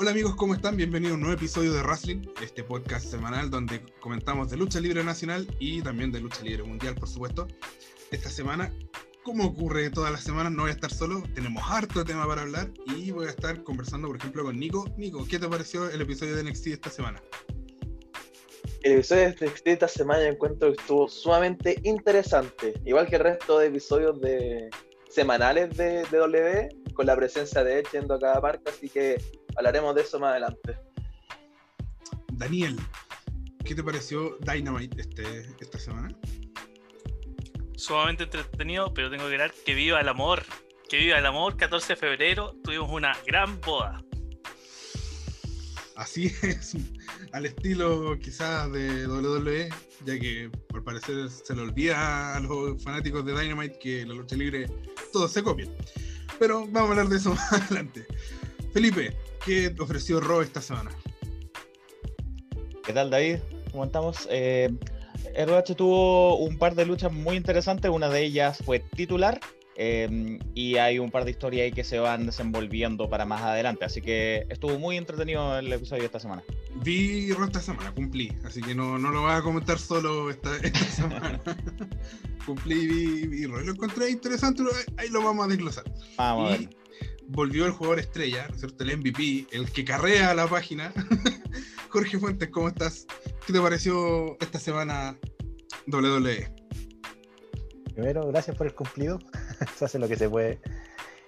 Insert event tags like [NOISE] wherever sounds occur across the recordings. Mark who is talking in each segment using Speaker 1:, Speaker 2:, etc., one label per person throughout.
Speaker 1: Hola amigos, ¿cómo están? Bienvenidos a un nuevo episodio de Wrestling, este podcast semanal donde comentamos de lucha libre nacional y también de lucha libre mundial, por supuesto. Esta semana, como ocurre todas las semanas, no voy a estar solo, tenemos harto tema para hablar y voy a estar conversando, por ejemplo, con Nico. Nico, ¿qué te pareció el episodio de NXT esta semana?
Speaker 2: El episodio de NXT esta semana encuentro que estuvo sumamente interesante, igual que el resto de episodios semanales de, de W, con la presencia de Edge yendo a cada marca, así que hablaremos de eso más adelante.
Speaker 1: Daniel, ¿qué te pareció Dynamite este, esta semana?
Speaker 3: Sumamente entretenido, pero tengo que decir que viva el amor. Que viva el amor, 14 de febrero tuvimos una gran boda.
Speaker 1: Así es, [LAUGHS] al estilo quizás de WWE, ya que por parecer se le olvida a los fanáticos de Dynamite que la lucha libre todos se copian. Pero vamos a hablar de eso [LAUGHS] más adelante. Felipe, ¿qué te ofreció Raw esta semana?
Speaker 4: ¿Qué tal, David? ¿Cómo estamos? Eh, ROH tuvo un par de luchas muy interesantes. Una de ellas fue titular. eh, y hay un par de historias ahí que se van desenvolviendo para más adelante. Así que estuvo muy entretenido el episodio de esta semana.
Speaker 1: Vi esta semana, cumplí, así que no, no lo voy a comentar solo esta, [LAUGHS] esta semana. [LAUGHS] cumplí y vi, vi. Lo encontré interesante, ahí- lo vamos a desglosar.
Speaker 4: Vamos a
Speaker 1: y
Speaker 4: ver.
Speaker 1: Volvió el jugador estrella. El MVP, el que carrea la página. [LAUGHS] Jorge Fuentes, ¿cómo estás? ¿Qué te pareció esta semana? WWE?
Speaker 5: Primero, gracias por el cumplido. [LAUGHS] Se hace lo que se puede.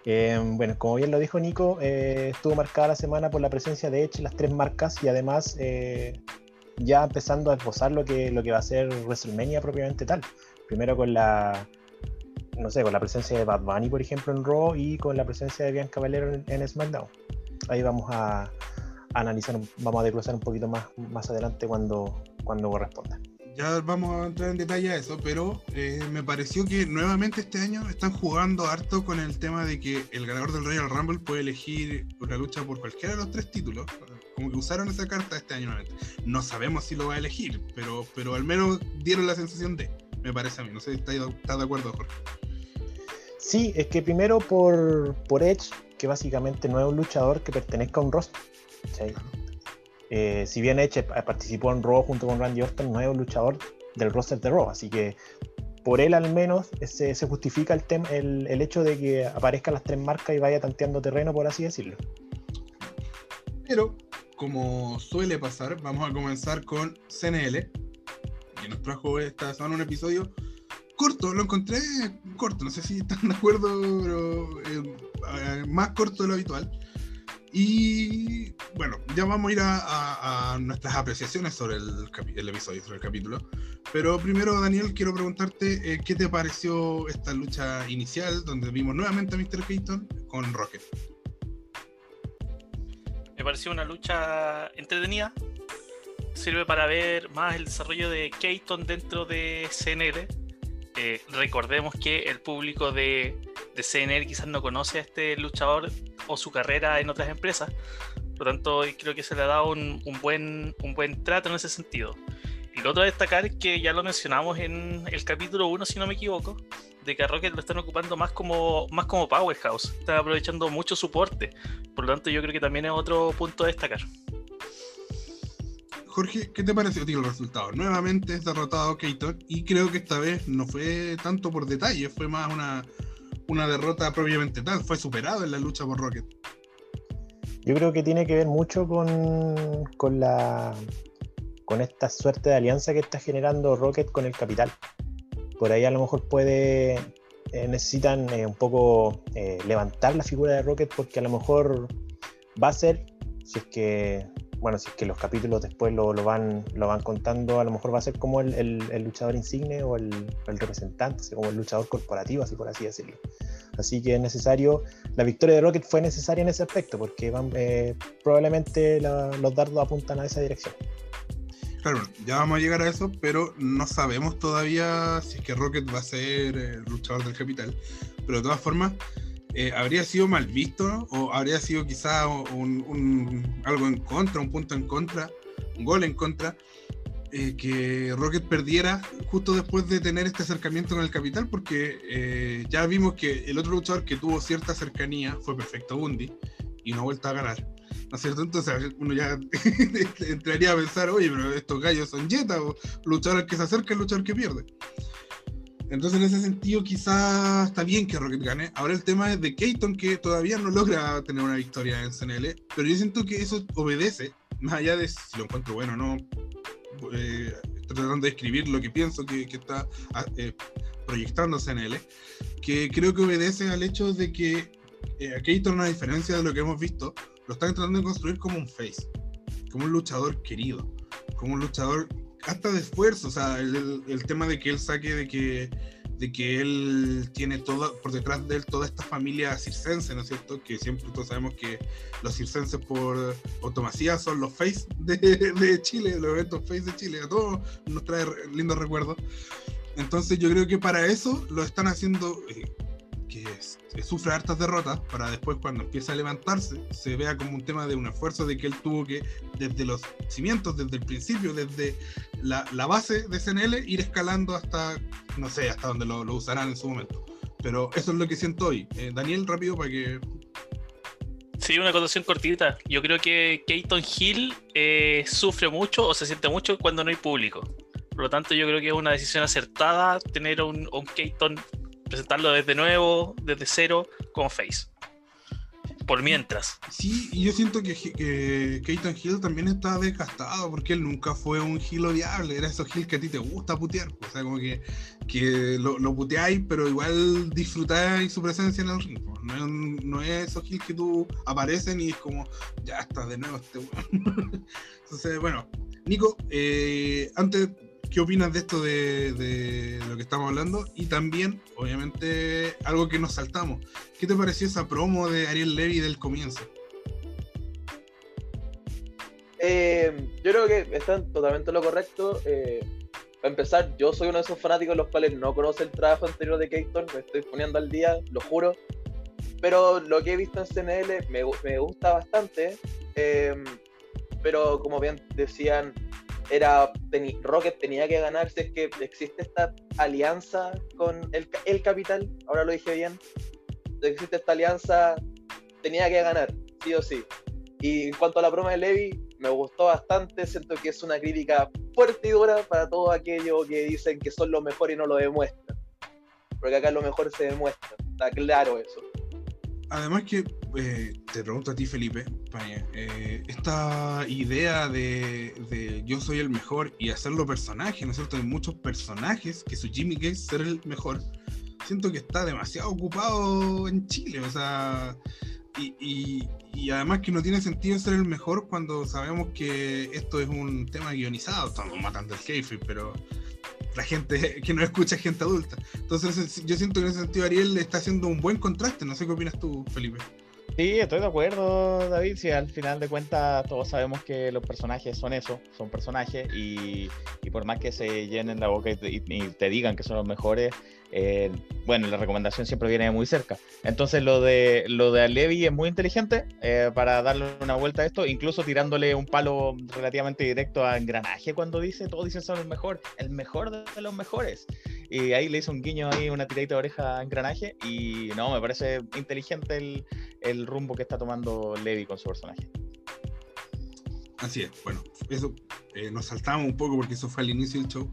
Speaker 5: Eh, bueno, como bien lo dijo Nico, eh, estuvo marcada la semana por la presencia de Edge las tres marcas y además eh, ya empezando a esbozar lo que, lo que va a ser WrestleMania propiamente tal. Primero con la, no sé, con la presencia de Bad Bunny, por ejemplo, en Raw y con la presencia de Bianca Belair en, SmackDown. Ahí vamos a, analizar, vamos a desglosar un poquito más, más adelante cuando, cuando corresponda.
Speaker 1: Ya vamos a entrar en detalle a eso, pero eh, me pareció que nuevamente este año están jugando harto con el tema de que el ganador del Royal Rumble puede elegir una lucha por cualquiera de los tres títulos. Como que usaron esa carta este año nuevamente. No sabemos si lo va a elegir, pero, pero al menos dieron la sensación de, me parece a mí. No sé si estás de acuerdo, Jorge.
Speaker 5: Sí, es que primero por, por Edge, que básicamente no es un luchador que pertenezca a un roster. Eh, si bien Edge pa- participó en Raw junto con Randy Orton, no es un luchador del roster de Raw, así que por él al menos se, se justifica el, tem- el, el hecho de que aparezcan las tres marcas y vaya tanteando terreno, por así decirlo.
Speaker 1: Pero, como suele pasar, vamos a comenzar con CNL, que nos trajo esta semana un episodio corto, lo encontré corto, no sé si están de acuerdo, pero eh, eh, más corto de lo habitual. Y bueno, ya vamos a ir a, a- a nuestras apreciaciones sobre el, el episodio, sobre el capítulo. Pero primero, Daniel, quiero preguntarte eh, qué te pareció esta lucha inicial, donde vimos nuevamente a Mr. Keaton con Rocket.
Speaker 3: Me pareció una lucha entretenida. Sirve para ver más el desarrollo de Keaton dentro de CNL. Eh, recordemos que el público de, de CNL quizás no conoce a este luchador o su carrera en otras empresas. Por lo tanto, creo que se le ha dado un, buen, un buen trato en ese sentido. Y lo otro a destacar es que ya lo mencionamos en el capítulo 1, si no me equivoco, de que a Rocket lo están ocupando más como, más como Powerhouse. Están aprovechando mucho soporte. Por lo tanto, yo creo que también es otro punto a destacar.
Speaker 1: Jorge, ¿qué te pareció el resultado? Nuevamente es derrotado Keaton y creo que esta vez no fue tanto por detalle, fue más una, una derrota propiamente tal, fue superado en la lucha por Rocket.
Speaker 5: Yo creo que tiene que ver mucho con, con la con esta suerte de alianza que está generando Rocket con el capital. Por ahí a lo mejor puede eh, necesitan eh, un poco eh, levantar la figura de Rocket porque a lo mejor va a ser si es que bueno si es que los capítulos después lo, lo van lo van contando a lo mejor va a ser como el, el- el luchador insigne o el, el representante así como el luchador corporativo así por así decirlo así que es necesario la victoria de Rocket fue necesaria en ese aspecto porque van, eh, probablemente la- los dardos apuntan a esa dirección.
Speaker 1: Claro, ya vamos a llegar a eso, pero no sabemos todavía si es que Rocket va a ser el luchador del capital. Pero de todas formas, eh, habría sido mal visto ¿no? o habría sido quizá un, un- algo en contra, un punto en contra, un gol en contra, eh, que Rocket perdiera justo después de tener este acercamiento con el capital, porque eh, ya vimos que el otro luchador que tuvo cierta cercanía fue Perfecto Bundy y no ha vuelto a ganar. ¿no es cierto? Entonces uno ya [LAUGHS] entraría a pensar, oye, pero estos gallos son Jetta, o luchador que se acerca, el luchador que pierde. Entonces, en ese sentido, quizás está bien que Rocket gane. Ahora el tema es de Keaton, que todavía no logra tener una victoria en CNL, pero yo siento que eso obedece, más allá de si lo encuentro bueno o no. Eh, estoy tratando de escribir lo que pienso que, que está ah, eh, proyectando CNL, que creo que obedece al hecho de que eh, a Keaton, diferencia de lo que hemos visto, lo están tratando de construir como un face, como un luchador querido, como un luchador hasta de esfuerzo, o sea, el, el, tema de que él saque de que, de que él tiene todo, por detrás de él toda esta familia circense, ¿no es cierto? Que siempre todos sabemos que los circenses por automasía son los face de, de Chile, los eventos face de Chile, a todos nos trae lindos recuerdos. Entonces yo creo que para eso lo están haciendo... Eh, que sufre hartas derrotas para después cuando empieza a levantarse se vea como un tema de un esfuerzo de que él tuvo que desde los cimientos, desde el principio, desde la, la base de CNL ir escalando hasta, no sé, hasta donde lo, lo usarán en su momento. Pero eso es lo que siento hoy. Eh, Daniel, rápido para que...
Speaker 3: Sí, una acotación cortita. Yo creo que Keaton Hill eh, sufre mucho o se siente mucho cuando no hay público. Por lo tanto, yo creo que es una decisión acertada tener un, un Keaton presentarlo desde nuevo, desde cero, como face. Por mientras.
Speaker 1: Sí, y yo siento que, que Keaton Hill también está desgastado porque él nunca fue un Hill odiable. Era esos Hill que a ti te gusta putear. O sea, como que, que lo, lo puteáis, pero igual disfrutáis su presencia en el ring. No, no es esos Hill que tú aparecen y es como, ya está de nuevo este [LAUGHS] Entonces, bueno, Nico, eh, antes ¿Qué opinas de esto de, lo que estamos hablando? Y también, obviamente, algo que nos saltamos. ¿Qué te pareció esa promo de Ariel Levy del comienzo?
Speaker 2: Eh, yo creo que están totalmente lo correcto. Eh, para empezar, yo soy uno de esos fanáticos los cuales no conoce el trabajo anterior de Keaton, me estoy poniendo al día, lo juro. Pero lo que he visto en CNL me, me gusta bastante. Eh, pero como bien decían, era Rocket tenía que ganar si es que existe esta alianza con el, el capital, ahora lo dije bien, existe esta alianza, tenía que ganar, sí o sí. Y en cuanto a la broma de Levi, me gustó bastante, siento que es una crítica fuerte y dura para todo aquello que dicen que son lo mejor y no lo demuestran. Porque acá lo mejor se demuestra, está claro eso.
Speaker 1: Además que, eh, te pregunto a ti Felipe, eh, esta idea de, de, yo soy el mejor y hacerlo personaje, ¿no es cierto? Hay muchos personajes que su Jimmy Cage ser el mejor, siento que está demasiado ocupado en Chile, o sea, y, y, y, además que no tiene sentido ser el mejor cuando sabemos que esto es un tema guionizado, estamos matando el jefe, pero la gente [LAUGHS] que no escucha es gente adulta. Entonces yo siento que en ese sentido Ariel está haciendo un buen contraste. No sé qué opinas tú, Felipe.
Speaker 4: Sí, estoy de acuerdo, David. Si al final de cuentas todos sabemos que los personajes son eso, son personajes y, y por más que se llenen la boca y te, y te digan que son los mejores, eh, bueno, la recomendación siempre viene muy cerca. Entonces lo de lo de Levi es muy inteligente eh, para darle una vuelta a esto, incluso tirándole un palo relativamente directo a Engranaje cuando dice, todos dicen son el mejor, el mejor de los mejores. Y ahí le hizo un guiño ahí, una tiradita de oreja a Engranaje y no, me parece inteligente el, el rumbo que está tomando Levi con su personaje.
Speaker 1: Así es, bueno, eso eh, nos saltamos un poco porque eso fue al inicio del show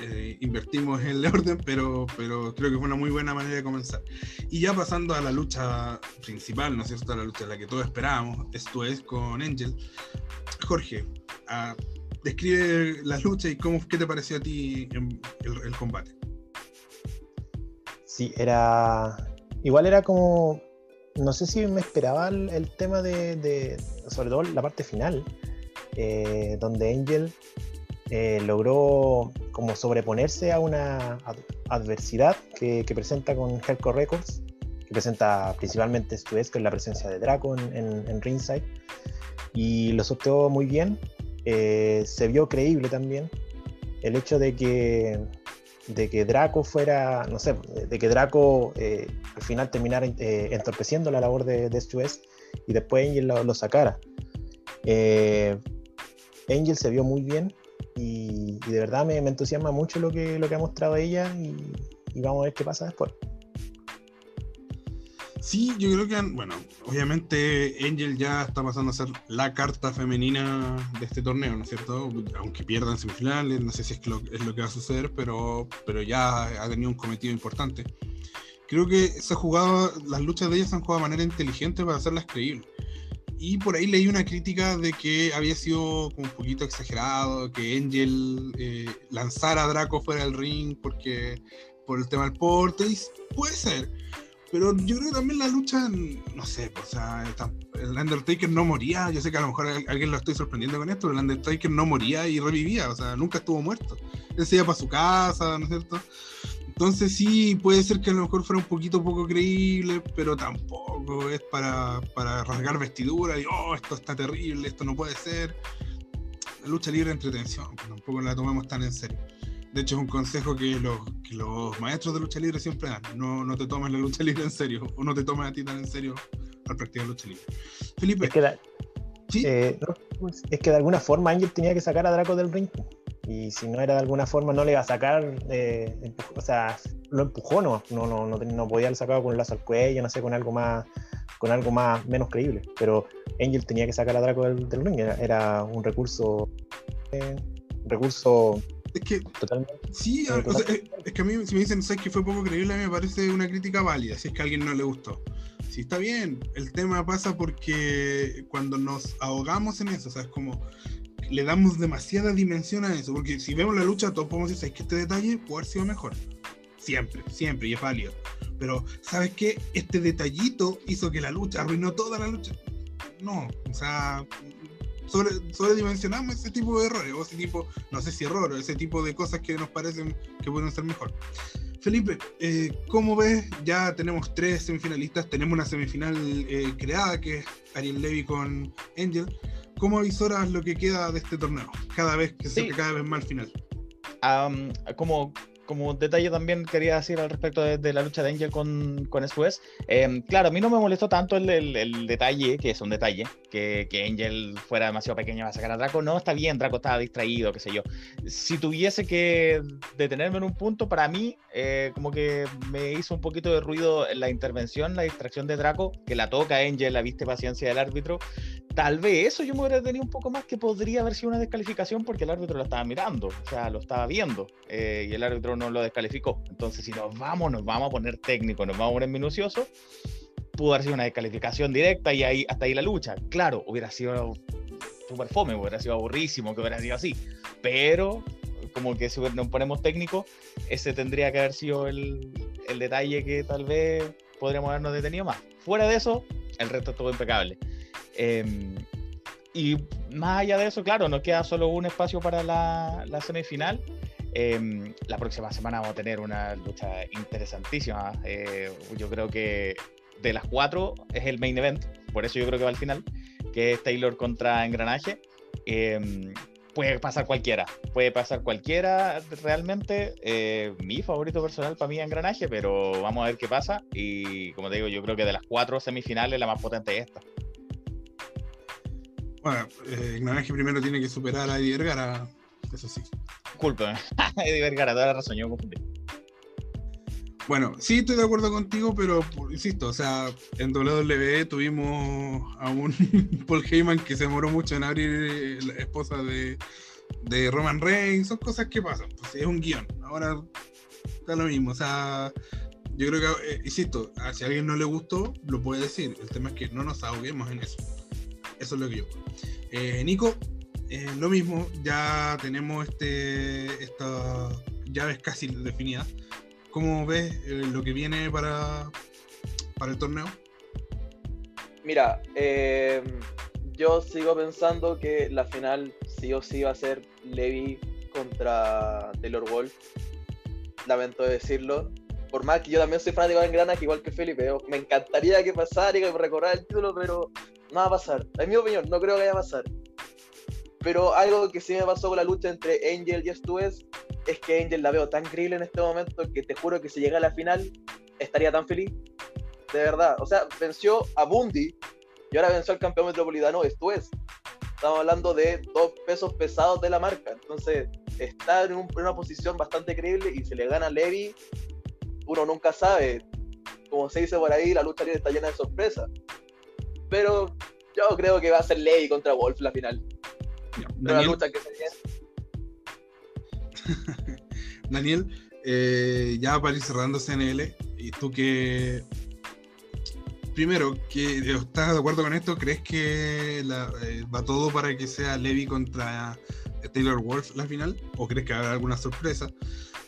Speaker 1: eh, invertimos en el [LAUGHS] orden, pero, pero creo que fue una muy buena manera de comenzar. Y ya pasando a la lucha principal, ¿no es cierto? A la lucha a la que todos esperábamos, esto es con Angel. Jorge, uh, describe la lucha y cómo, qué te pareció a ti el combate.
Speaker 5: Sí, era. Igual era como. No sé si me esperaba el, tema de, Sobre todo la parte final, eh, donde Angel eh, logró como sobreponerse a una ad adversidad que, presenta con Hardcore Records, que presenta principalmente Stuez, que es la presencia de Draco en Ringside, y lo sorteó muy bien. Eh, se vio creíble también el hecho de que, de que Draco fuera, no sé, de que Draco eh, al final terminara eh, entorpeciendo la labor de, de y después Angel lo, sacara. Eh, Angel se vio muy bien, y, de verdad me, me, entusiasma mucho lo que, lo que ha mostrado ella y, y, vamos a ver qué pasa después.
Speaker 1: Sí, yo creo que, bueno, obviamente Angel ya está pasando a ser la carta femenina de este torneo, ¿no es cierto? Aunque pierdan semifinales, no sé si es lo, es lo que va a suceder, pero, pero ya ha tenido un cometido importante. Creo que se ha jugado, las luchas de ellas se han jugado de manera inteligente para hacerlas creíbles. Y por ahí leí una crítica de que había sido un poquito exagerado, que Angel eh, lanzara a Draco fuera del ring porque por el tema del porte, y puede ser pero yo creo que también la lucha, no sé, o sea, el Undertaker no moría. Yo sé que a lo mejor alguien lo estoy sorprendiendo con esto, pero el Undertaker no moría y revivía, o sea, nunca estuvo muerto. Él se iba para su casa, ¿no es cierto? Entonces sí, puede ser que a lo mejor fuera un poquito poco creíble, pero tampoco es para, para rasgar vestidura y, oh, esto está terrible, esto no puede ser. La lucha libre entretención, tampoco la tomemos tan en serio. De hecho, es un consejo que los, que los maestros de lucha libre siempre dan. No, no te tomes la lucha libre en serio, o no te tomes a ti tan en serio al practicar lucha libre. Felipe.
Speaker 5: Es que, ¿Sí? Eh, es que de alguna forma Ángel tenía que sacar a Draco del ring. Y si no era de alguna forma, no le iba a sacar. Eh, o sea, lo empujó, no, no, no, no, no podía haber sacado con el lazo al cuello, no sé, con algo más con algo más menos creíble. Pero Angel tenía que sacar a Draco del, ring, era, un recurso. Eh, recurso
Speaker 1: es que. Totalmente. Sí, es, que a mí, si me dicen, ¿sabes que fue poco creíble? A mí me parece una crítica válida, si es que a alguien no le gustó. Sí, está bien. El tema pasa porque cuando nos ahogamos en eso, o sea, es como le damos demasiada dimensión a eso. Porque si vemos la lucha, todos podemos decir, ¿sabes que este detalle puede haber sido mejor? Siempre, siempre, y es válido. Pero, ¿sabes qué? Este detallito hizo que la lucha arruinó toda la lucha. No, o sea, sobre, sobredimensionamos ese tipo de errores, o ese tipo, no sé si error, ese tipo de cosas que nos parecen que pueden ser mejor. Felipe, eh, ¿cómo ves? Ya tenemos tres semifinalistas, tenemos una semifinal eh, creada que es Ariel Levy con Angel. ¿Cómo avisoras lo que queda de este torneo? Cada vez que se cada vez más al final.
Speaker 4: como como detalle también quería decir al respecto de, la lucha de Angel con, con em, claro, a mí no me molestó tanto el, el, detalle, que es un detalle, que, que, Angel fuera demasiado pequeña para sacar a Draco. No, está bien, Draco estaba distraído, qué sé yo. Si tuviese que detenerme en un punto, para mí, eh, como que me hizo un poquito de ruido la intervención, la distracción de Draco, que la toca Angel, la viste paciencia del árbitro. Tal vez eso yo me hubiera tenido un poco más que podría haber sido una descalificación porque el árbitro lo estaba mirando, o sea, lo estaba viendo eh, y el árbitro no lo descalificó. Entonces, si nos vamos, nos vamos a poner técnico, nos vamos a poner minucioso, pudo haber sido una descalificación directa y ahí hasta ahí la lucha. Claro, hubiera sido súper fome, hubiera sido aburrísimo que hubiera sido así, pero como que si nos ponemos técnico, ese tendría que haber sido el, el detalle que tal vez podríamos habernos detenido más. Fuera de eso, el resto estuvo impecable. Em, y más allá de eso, claro, nos queda solo un espacio para la, semifinal. Em, la próxima semana vamos a tener una lucha interesantísima. Eh, yo creo que de las cuatro es el main event, por eso yo creo que va al final, que Taylor contra Engranaje. Em, puede pasar cualquiera, puede pasar cualquiera realmente. Eh, mi favorito personal para mí es Engranaje, pero vamos a ver qué pasa. Y como te digo, yo creo que de las cuatro semifinales la más potente es esta.
Speaker 1: Bueno, eh, Engranaje primero tiene que superar a Eddie Vergara, eso sí.
Speaker 4: Disculpe, [LAUGHS] Eddie Vergara, toda la razón, yo confundí.
Speaker 1: Bueno, sí estoy de acuerdo contigo, pero insisto, o sea, en WWE tuvimos a un [LAUGHS] Paul Heyman que se demoró mucho en abrir la esposa de, de Roman Reigns, son cosas que pasan, pues es un guion. Ahora está lo mismo, o sea, yo creo que, eh, insisto, si a alguien no le gustó, lo puede decir. El tema es que no nos ahoguemos en eso. Eso es lo que yo. Eh, Nico, eh, lo mismo, ya tenemos este, estas llaves casi definidas. ¿Cómo ves eh, lo que viene para, para el torneo?
Speaker 2: Mira, em, yo sigo pensando que la final sí o sí va a ser Levi contra Taylor Wolf. Lamento decirlo. Por más que yo también soy fanático de Engrana, que igual que Felipe, me encantaría que pasara y que recordara el título, pero no va a pasar. En mi opinión, no creo que vaya a pasar. Pero algo que sí me pasó con la lucha entre Angel y Stues es que Angel la veo tan creíble en este momento que te juro que si llega a la final estaría tan feliz. De verdad. O sea, venció a Bundy y ahora venció al campeón metropolitano Stues. Estamos hablando de dos pesos pesados de la marca. Entonces, está en, una posición bastante creíble y se le gana a Levi, uno nunca sabe. como se dice por ahí, la lucha está llena de sorpresas. Pero yo creo que va a ser Ley contra Wolf la final. Una
Speaker 1: Daniel,
Speaker 2: lucha que se. [LAUGHS]
Speaker 1: Daniel, eh, ya para ir cerrando CNL, y tú que. Primero, que ¿estás de acuerdo con esto? ¿Crees que la- eh, va todo para que sea Levy contra Taylor Wolf la final? ¿O crees que habrá alguna sorpresa?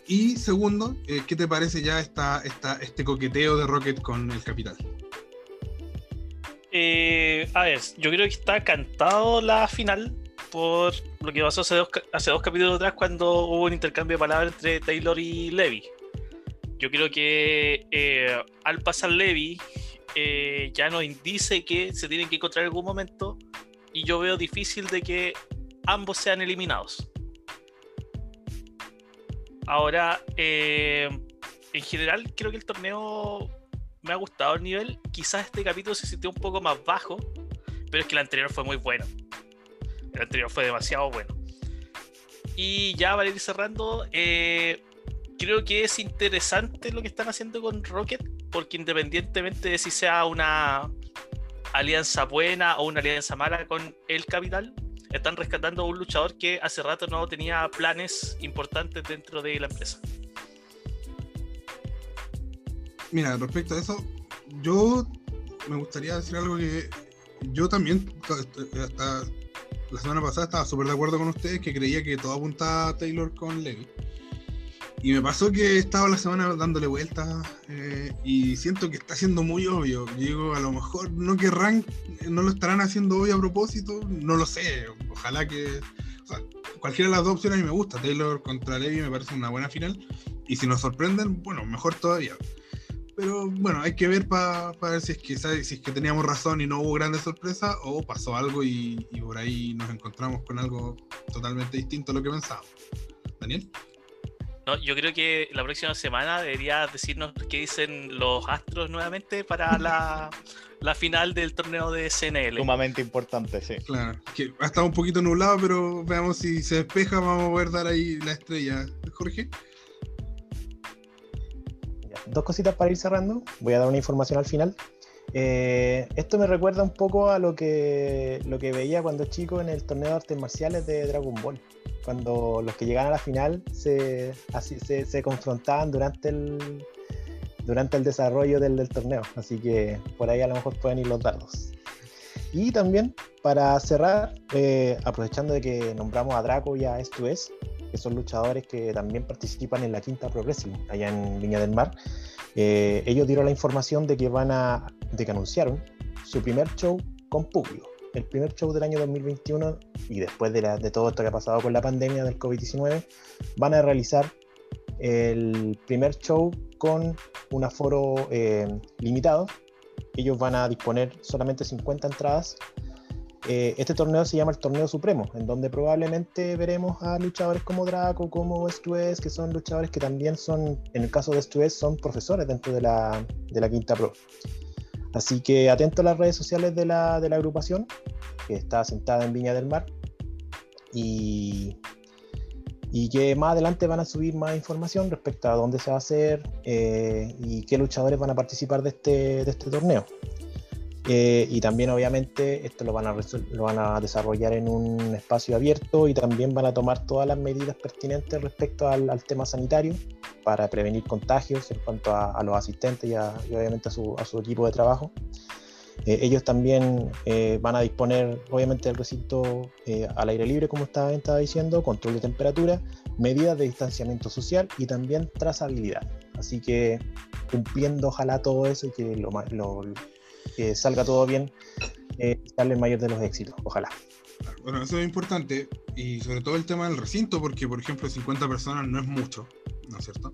Speaker 1: Y segundo, eh, ¿qué te parece ya esta, esta, este coqueteo de Rocket con el Capital?
Speaker 3: Eh, a ver, yo creo que está cantado la final por lo que pasó hace dos, capítulos atrás cuando hubo un intercambio de palabras entre Taylor y Levi. Yo creo que eh, al pasar Levi eh, ya nos dice que se tienen que encontrar en algún momento y yo veo difícil de que ambos sean eliminados. Ahora, eh, en general creo que el torneo me ha gustado el nivel. Quizás este capítulo se sintió un poco más bajo, pero es que el anterior fue muy bueno. El anterior fue demasiado bueno. Y ya para ir cerrando, eh, creo que es interesante lo que están haciendo con Rocket, porque independientemente de si sea una alianza buena o una alianza mala con el Capital, están rescatando a un luchador que hace rato no tenía planes importantes dentro de la empresa.
Speaker 1: Mira, respecto a eso, yo me gustaría decir algo que yo también, hasta la semana pasada, estaba súper de acuerdo con ustedes que creía que todo apuntaba a Taylor con Levy. Y me pasó que estaba la semana dándole vueltas eh, y siento que está siendo muy obvio. Digo, a lo mejor no querrán, no lo estarán haciendo obvio a propósito, no lo sé. Ojalá que. O sea, cualquiera de las dos opciones a mí me gusta. Taylor contra Levy me parece una buena final. Y si nos sorprenden, bueno, mejor todavía. Pero bueno, hay que ver para ver si es, que, ¿sabe? si es que teníamos razón y no hubo grandes sorpresas o pasó algo y, y por ahí nos encontramos con algo totalmente distinto a lo que pensábamos. Daniel.
Speaker 3: No, yo creo que la próxima semana debería decirnos qué dicen los astros nuevamente para la, la final del torneo de CNL.
Speaker 4: Sumamente importante, sí.
Speaker 1: Claro, que ha estado un poquito nublado, pero veamos si se despeja, vamos a poder dar ahí la estrella. Jorge.
Speaker 5: Dos cositas para ir cerrando. Voy a dar una información al final. Eh, esto me recuerda un poco a lo que, lo que veía cuando chico en el torneo de artes marciales de Dragon Ball. Cuando los que llegaban a la final se, así, se, se confrontaban durante el, durante el desarrollo del, del torneo. Así que por ahí a lo mejor pueden ir los dados. Y también para cerrar, eh, aprovechando de que nombramos a Draco y a S2S, que son luchadores que también participan en la quinta Pro Wrestling, allá en Viña del Mar, eh, ellos dieron la información de que van a, de que anunciaron su primer show con público. El primer show del año 2021 y después de, la- de todo esto que ha pasado con la pandemia del COVID-19, van a realizar el primer show con un aforo eh, limitado. Ellos van a disponer solamente 50 entradas. Eh, este torneo se llama el Torneo Supremo, en donde probablemente veremos a luchadores como Draco, como West, que son luchadores que también son, en el caso de West, son profesores dentro de la, de la Quinta Pro. Así que atento a las redes sociales de la, de la agrupación, que está sentada en Viña del Mar, y, y que más adelante van a subir más información respecto a dónde se va a hacer eh, y qué luchadores van a participar de este, de este torneo. Eh, y también obviamente esto lo van, a lo van a desarrollar en un espacio abierto y también van a tomar todas las medidas pertinentes respecto al, al tema sanitario para prevenir contagios en cuanto a, a los asistentes y, a- y obviamente a su, a su equipo de trabajo. Eh, ellos también eh, van a disponer obviamente del recinto eh, al aire libre, como estaba, estaba diciendo, control de temperatura, medidas de distanciamiento social y también trazabilidad. Así que cumpliendo ojalá todo eso y que lo, lo- que salga todo bien, eh, darle el mayor de los éxitos, ojalá.
Speaker 1: Bueno, eso es importante y sobre todo el tema del recinto, porque por ejemplo 50 personas no es mucho, ¿no es cierto?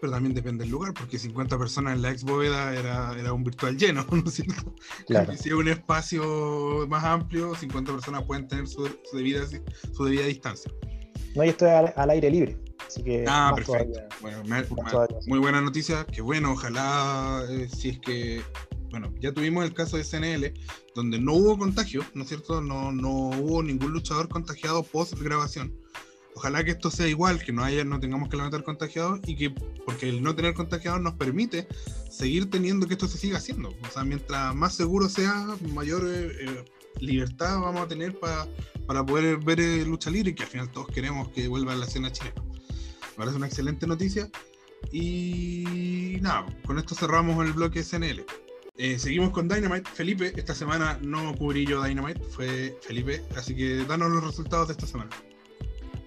Speaker 1: Pero también depende del lugar, porque 50 personas en la ex bóveda era, era un virtual lleno, [LAUGHS] ¿no es cierto?
Speaker 5: Claro.
Speaker 1: Si es un espacio más amplio, 50 personas pueden tener su, su debida, su debida distancia.
Speaker 5: No, y esto es al, al aire libre, así que
Speaker 1: Ah, perfecto.
Speaker 5: todavía.
Speaker 1: Bueno, me- me-
Speaker 5: todavía,
Speaker 1: muy buena noticia, que bueno, ojalá eh, si es que, bueno, ya tuvimos el caso de CNL, donde no hubo contagio, ¿no es cierto? No, no hubo ningún luchador contagiado post grabación. Ojalá que esto sea igual, que no haya, no tengamos que levantar contagiados y que, porque el no tener contagiados nos permite seguir teniendo que esto se siga haciendo. O sea, mientras más seguro sea, mayor eh, eh, libertad vamos a tener para para poder ver eh, lucha libre, que al final todos queremos que vuelva a la escena chilena. Me parece una excelente noticia. Y nada, con esto cerramos el bloque SNL. Eh, seguimos con Dynamite. Felipe, esta semana no cubrí yo Dynamite, fue Felipe, así que danos los resultados de esta semana.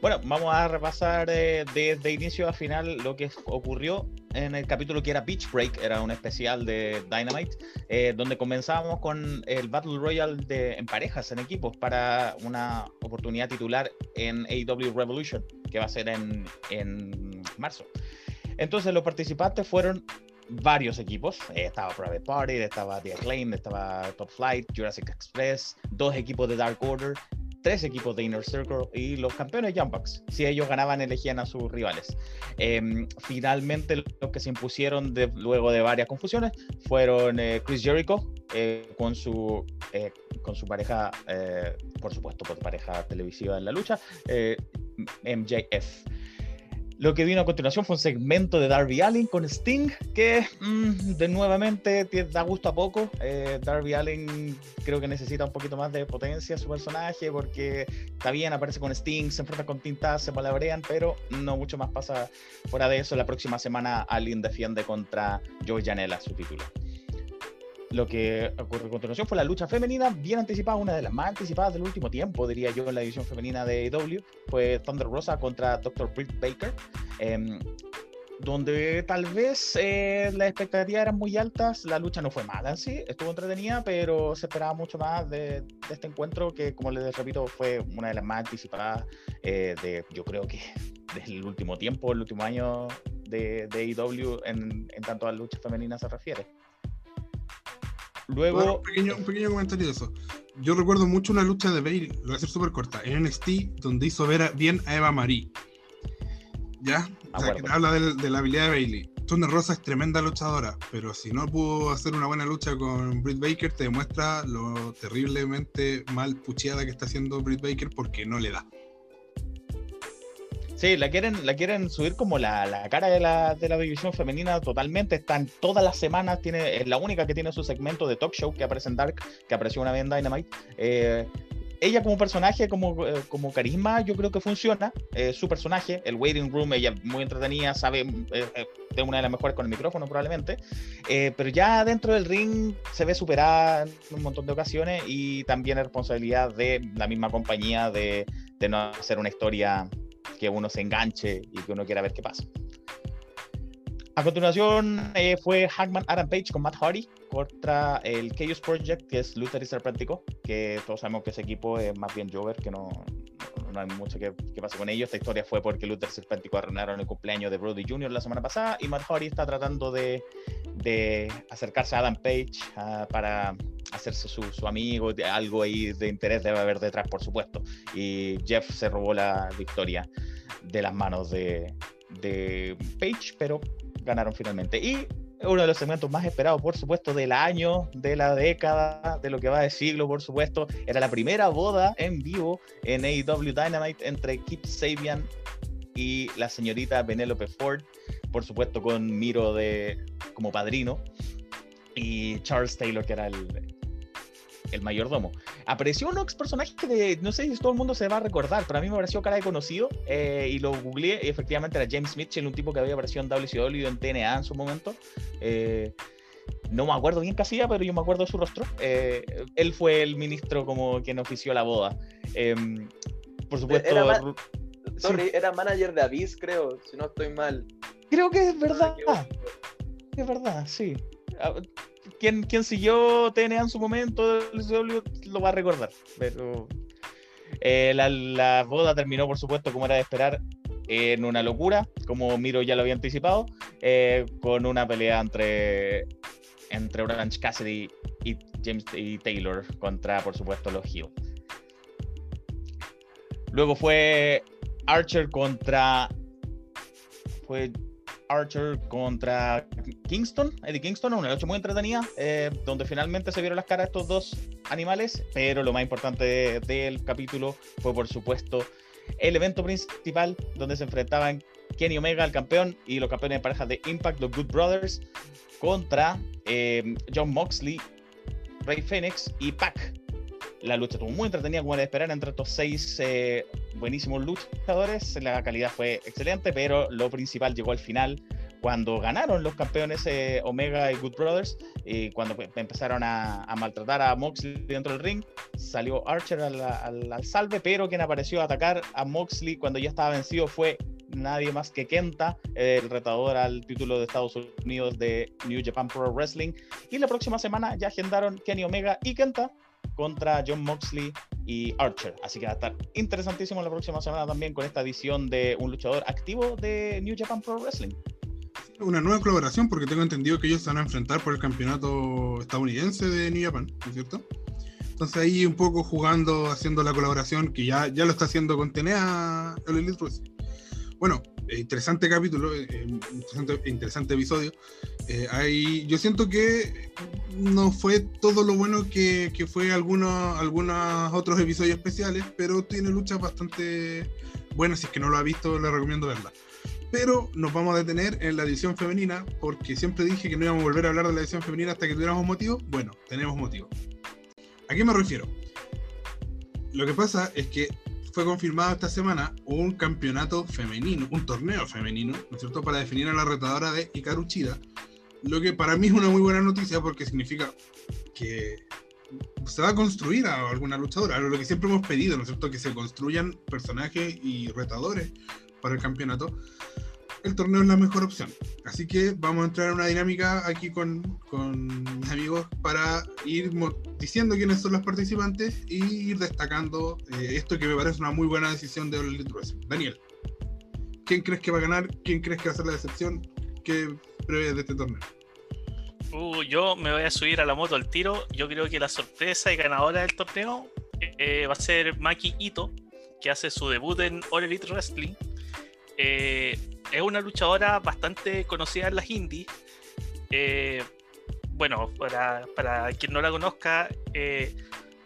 Speaker 4: Bueno, vamos a repasar eh, desde inicio a final lo que ocurrió en el capítulo que era Beach Break, era un especial de Dynamite, eh, donde comenzábamos con el Battle Royale de, en parejas, en equipos, para una oportunidad titular en AEW Revolution, que va a ser en, en marzo. Entonces los participantes fueron varios equipos. Eh, estaba Private Party, estaba The Acclaim, estaba Top Flight, Jurassic Express, dos equipos de Dark Order tres equipos de Inner Circle y los campeones Young Bucks. Si ellos ganaban, elegían a sus rivales. Em, finalmente, los que se impusieron luego de varias confusiones fueron eh, Chris Jericho eh, con, su, con su pareja, por supuesto, por pareja televisiva en la lucha, MJF. Lo que vino a continuación fue un segmento de Darby Allin con Sting, que mm, de nuevamente da gusto a poco. Eh, Darby Allin creo que necesita un poquito más de potencia su personaje, porque está bien, aparece con Sting, se enfrenta con Tintas, se palabrean, pero no mucho más pasa fuera de eso. La próxima semana Allin defiende contra Joe Janela su título lo que ocurrió a continuación fue la lucha femenina, bien anticipada, una de las más anticipadas del último tiempo, diría yo, en la división femenina de AEW. Fue Thunder Rosa contra Dr. Britt Baker. Em, donde tal vez eh, las expectativas eran muy altas, la lucha no fue mala en sí, estuvo entretenida, pero se esperaba mucho más de, este encuentro que, como les repito, fue una de las más anticipadas eh, de, yo creo que [LAUGHS] del último tiempo, el último año de, de AEW en, en tanto a lucha femenina se refiere. Luego.
Speaker 1: un, pequeño, un, pequeño, comentario de eso. Yo recuerdo mucho una lucha de Bailey, lo voy a hacer súper corta, en NXT, donde hizo ver bien a Eva Marie. ¿Ya? O sea, que habla de, la habilidad de Bailey. Thunder Rosa es tremenda luchadora, pero si no pudo hacer una buena lucha con Britt Baker, te demuestra lo terriblemente mal pucheada que está haciendo Britt Baker porque no le da.
Speaker 4: Sí, la quieren, la quieren subir como la, la cara de la, de la, división femenina totalmente. Están todas las semanas, tiene, es la única que tiene su segmento de talk show que aparece en Dark, que apareció una vez en Dynamite. Eh, ella como personaje, como, eh, como carisma, yo creo que funciona. Eh, su personaje, el waiting room, ella muy entretenida, sabe, de una de las mejores con el micrófono probablemente. pero ya dentro del ring se ve superada en un montón de ocasiones y también es responsabilidad de la misma compañía de, de no hacer una historia que uno se enganche y que uno quiera ver qué pasa. A continuación eh, fue Hackman Adam Page con Matt Hardy contra el Chaos Project, que es Luther y Serpentico, que todos sabemos que ese equipo es más bien Jover, que no, no hay mucho que, que pase con ellos. Esta historia fue porque Luther y Serpentico arruinaron el cumpleaños de Brody Jr. la semana pasada y Matt Hardy está tratando de, de acercarse a Adam Page ah, para hacerse su, amigo, algo ahí de interés debe haber detrás, por supuesto. Y Jeff se robó la victoria de las manos de, de Page, pero ganaron finalmente. Y uno de los segmentos más esperados, por supuesto, del año, de la década, de lo que va de siglo, por supuesto, era la primera boda en vivo en AEW Dynamite entre Kip Sabian y la señorita Penelope Ford, por supuesto con Miro de como padrino y Charles Taylor que era el, el mayordomo. Apareció un ex personaje de, no sé si todo el mundo se va a recordar, pero a mí me pareció cara de conocido eh, y lo googleé y efectivamente era James Mitchell, un tipo que había aparecido en WCW y en TNA en su momento. Eh, no me acuerdo bien casilla, pero yo me acuerdo de su rostro. Eh, él fue el ministro como quien ofició la boda. Em, por supuesto...
Speaker 2: Era, sorry, era manager de Abyss, creo, si no estoy mal.
Speaker 4: Creo que es verdad. es verdad, sí. Quien, quien siguió TNA en su momento lo va a recordar. Pero eh, la, boda terminó, por supuesto, como era de esperar, en una locura, como Miro ya lo había anticipado, eh, con una pelea entre, entre Orange Cassidy y James y Taylor contra, por supuesto, los Hill. Luego fue Archer contra. Fue Archer contra Kingston, Eddie Kingston, una noche muy entretenida, eh, donde finalmente se vieron las caras estos dos animales, pero lo más importante del capítulo fue por supuesto el evento principal donde se enfrentaban Kenny Omega, el campeón, y los campeones de parejas de Impact, los Good Brothers, contra eh, John Moxley, Ray Phoenix y Pac. La lucha estuvo muy entretenida, como era de esperar, entre estos seis eh, buenísimos luchadores. La calidad fue excelente, pero lo principal llegó al final, cuando ganaron los campeones eh, Omega y Good Brothers, y cuando empezaron a, maltratar a Moxley dentro del ring, salió Archer al, al, salve, pero quien apareció a atacar a Moxley cuando ya estaba vencido fue nadie más que Kenta, el retador al título de Estados Unidos de New Japan Pro Wrestling. Y la próxima semana ya agendaron Kenny Omega y Kenta contra John Moxley y Archer. Así que va a estar interesantísimo la próxima semana también con esta edición de un luchador activo de New Japan Pro Wrestling.
Speaker 1: Una nueva colaboración porque tengo entendido que ellos se van a enfrentar por el campeonato estadounidense de New Japan, ¿no es cierto? Entonces ahí un poco jugando, haciendo la colaboración que ya, ya lo está haciendo con TNA el Elite Wrestling. Bueno, interesante capítulo, eh, eh, interesante, interesante, episodio. Eh, yo siento que no fue todo lo bueno que, que fue algunos, algunos otros episodios especiales, pero tiene luchas bastante buenas. Si es que no lo ha visto, le recomiendo verla. Pero nos vamos a detener en la edición femenina, porque siempre dije que no íbamos a volver a hablar de la edición femenina hasta que tuviéramos motivo. Bueno, tenemos motivo. ¿A qué me refiero? Lo que pasa es que fue confirmado esta semana un campeonato femenino, un torneo femenino, ¿no es cierto?, para definir a la retadora de Hikaru Chida, lo que para mí es una muy buena noticia porque significa que se va a construir a alguna luchadora, lo que siempre hemos pedido, ¿no es cierto?, que se construyan personajes y retadores para el campeonato el torneo es la mejor opción. Así que vamos a entrar en una dinámica aquí con, con mis amigos para ir diciendo quiénes son los participantes y ir destacando eh, esto que me parece una muy buena decisión de Wrestling. Daniel, ¿quién crees que va a ganar? ¿Quién crees que va a ser la decepción? ¿Qué prevés de este torneo?
Speaker 3: Uh, yo me voy a subir a la moto al tiro. Yo creo que la sorpresa y ganadora del torneo eh, va a ser Maki Ito, que hace su debut en All Elite Wrestling. Eh, es una luchadora bastante conocida en las indies. Eh, bueno, para, para, quien no la conozca, eh,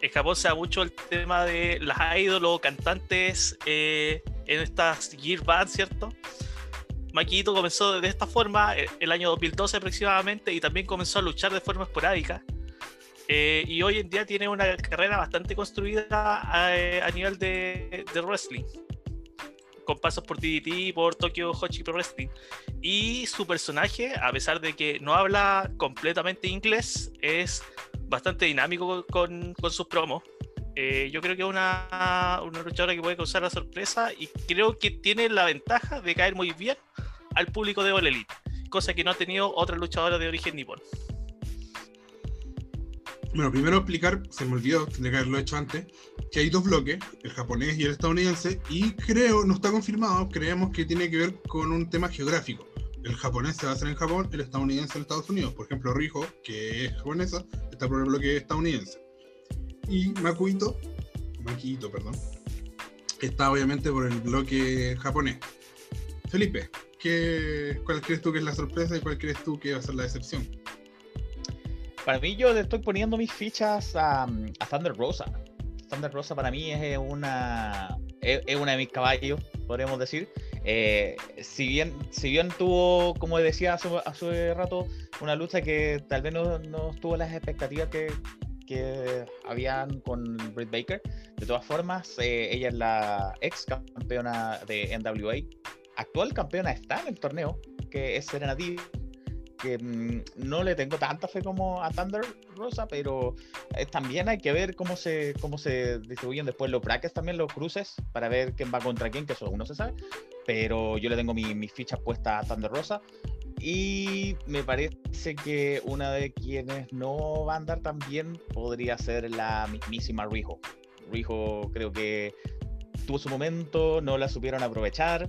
Speaker 3: en Japón se da mucho el tema de las ídolos cantantes eh, en estas gear bands, ¿cierto? Maquito comenzó de esta forma el año 2012 aproximadamente y también comenzó a luchar de forma esporádica. y hoy en día tiene una carrera bastante construida a, a nivel de, de wrestling con pasos por DDT, por Tokyo Hochi Pro Wrestling. Y su personaje, a pesar de que no habla completamente inglés, es bastante dinámico con, sus promos. Eh, yo creo que es una, una luchadora que puede causar la sorpresa y creo que tiene la ventaja de caer muy bien al público de All Elite, cosa que no ha tenido otra luchadora de origen nipón.
Speaker 1: Bueno, primero explicar, se me olvidó, tendría que haberlo hecho antes, que hay dos bloques, el japonés y el estadounidense, y creo, no está confirmado, creemos que tiene que ver con un tema geográfico. El japonés se va a hacer en Japón, el estadounidense en Estados Unidos. Por ejemplo, Rijo, que es japonesa, está por el bloque estadounidense. Y Makuito, Makito, perdón, está obviamente por el bloque japonés. Felipe, ¿qué, ¿cuál crees tú que es la sorpresa y cuál crees tú que va a ser la decepción?
Speaker 4: Para mí, yo le estoy poniendo mis fichas a, a Thunder Rosa. Thunder Rosa para mí es una, es, una de mis caballos, podríamos decir. Eh, si, bien, si bien tuvo, como decía hace, hace rato, una lucha que tal vez no, no tuvo las expectativas que, que habían con Britt Baker, de todas formas, eh, ella es la ex campeona de NWA, actual campeona está en el torneo, que es Serena Deeb que mm, no le tengo tanta fe como a Thunder Rosa, pero eh, también hay que ver cómo se, cómo se distribuyen después los brackets, también los cruces, para ver quién va contra quién, que eso aún no se sabe. Pero yo le tengo mis mi fichas puestas a Thunder Rosa. Y me parece que una de quienes no va a andar tan bien podría ser la mismísima Rijo. Rijo creo que tuvo su momento, no la supieron aprovechar.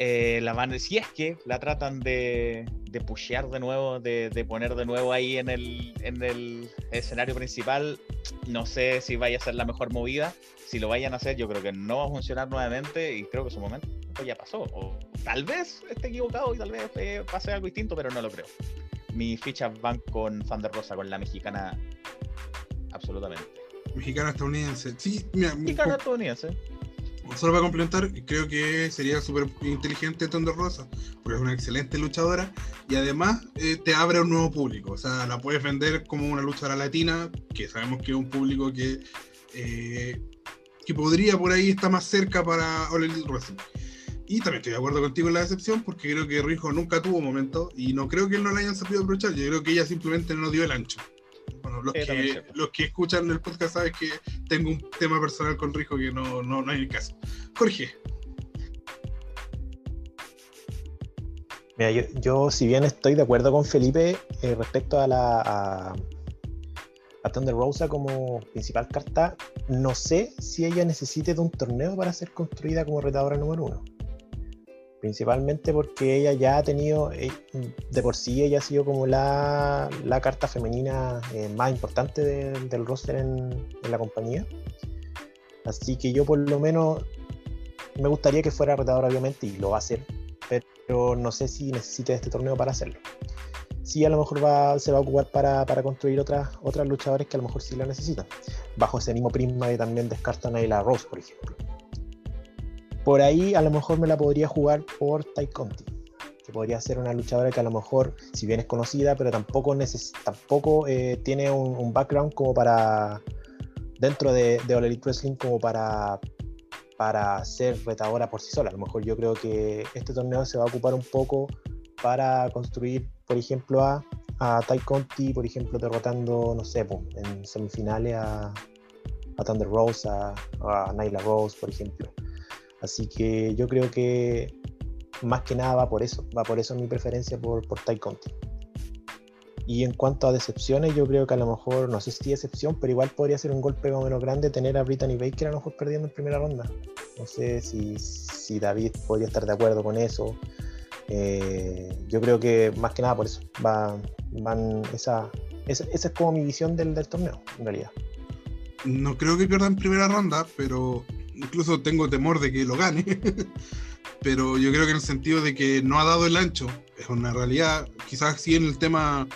Speaker 4: Eh, la van, si es que la tratan de, de pushear de nuevo, de, de, poner de nuevo ahí en el, en el escenario principal, no sé si vaya a ser la mejor movida. Si lo vayan a hacer, yo creo que no va a funcionar nuevamente y creo que su momento ya pasó. O tal vez esté equivocado y tal vez eh, pase algo distinto, pero no lo creo. Mis fichas van con Thunder Rosa, con la mexicana, absolutamente.
Speaker 1: Mexicana estadounidense. Sí,
Speaker 4: mira, mexicana estadounidense
Speaker 1: Solo para complementar, creo que sería súper inteligente Thunder Rosa, porque es una excelente luchadora y además eh, te abre a un nuevo público. O sea, la puedes vender como una luchadora latina, que sabemos que es un público que, eh, que podría por ahí estar más cerca para All Elite. Y también estoy de acuerdo contigo en la decepción, porque creo que Rijo nunca tuvo momento y no creo que no la hayan sabido aprovechar. Yo creo que ella simplemente no dio el ancho. Bueno, los,
Speaker 4: es
Speaker 1: que, los que escuchan el podcast saben que tengo un tema personal con Rijo que no, no, no hay el caso. Jorge,
Speaker 5: Mira, yo, yo, si bien estoy de acuerdo con Felipe eh, respecto a la a, a Thunder Rosa como principal carta, no sé si ella necesite de un torneo para ser construida como retadora número uno. Principalmente porque ella ya ha tenido, eh, de por sí ella ha sido como la, la carta femenina eh, más importante de- del roster en, la compañía. Así que yo por lo menos me gustaría que fuera retadora obviamente y lo va a hacer, pero no sé si necesite este torneo para hacerlo. Sí, a lo mejor va, se va a ocupar para, para construir otras, otras luchadores que a lo mejor sí la necesitan. Bajo ese mismo prisma que también descartan a Ayla Rose, por ejemplo. Por ahí a lo mejor me la podría jugar por Tai Conti, que podría ser una luchadora que a lo mejor, si bien es conocida, pero tampoco, neces tampoco eh, tiene un, un background como para, dentro de, de All Wrestling, como para para ser retadora por sí sola. A lo mejor yo creo que este torneo se va a ocupar un poco para construir, por ejemplo, a, a Conti, por ejemplo, derrotando, no sé, en semifinales a, a Thunder Rose, a, a Nyla Rose, por ejemplo. Así que yo creo que más que nada va por eso, va por eso mi preferencia por, por Tai Conti. Y en cuanto a decepciones, yo creo que a lo mejor, no sé si decepción, pero igual podría ser un golpe más o menos grande tener a Brittany Baker a lo mejor perdiendo en primera ronda. No sé si, si David podría estar de acuerdo con eso. Eh, yo creo que más que nada por eso va, van esa, esa, esa es como mi visión del, del torneo, en realidad.
Speaker 1: no creo que pierda en primera ronda, pero incluso tengo temor de que lo gane. [LAUGHS] pero yo creo que en el sentido de que no ha dado el ancho, es una realidad. Quizás sí en el tema,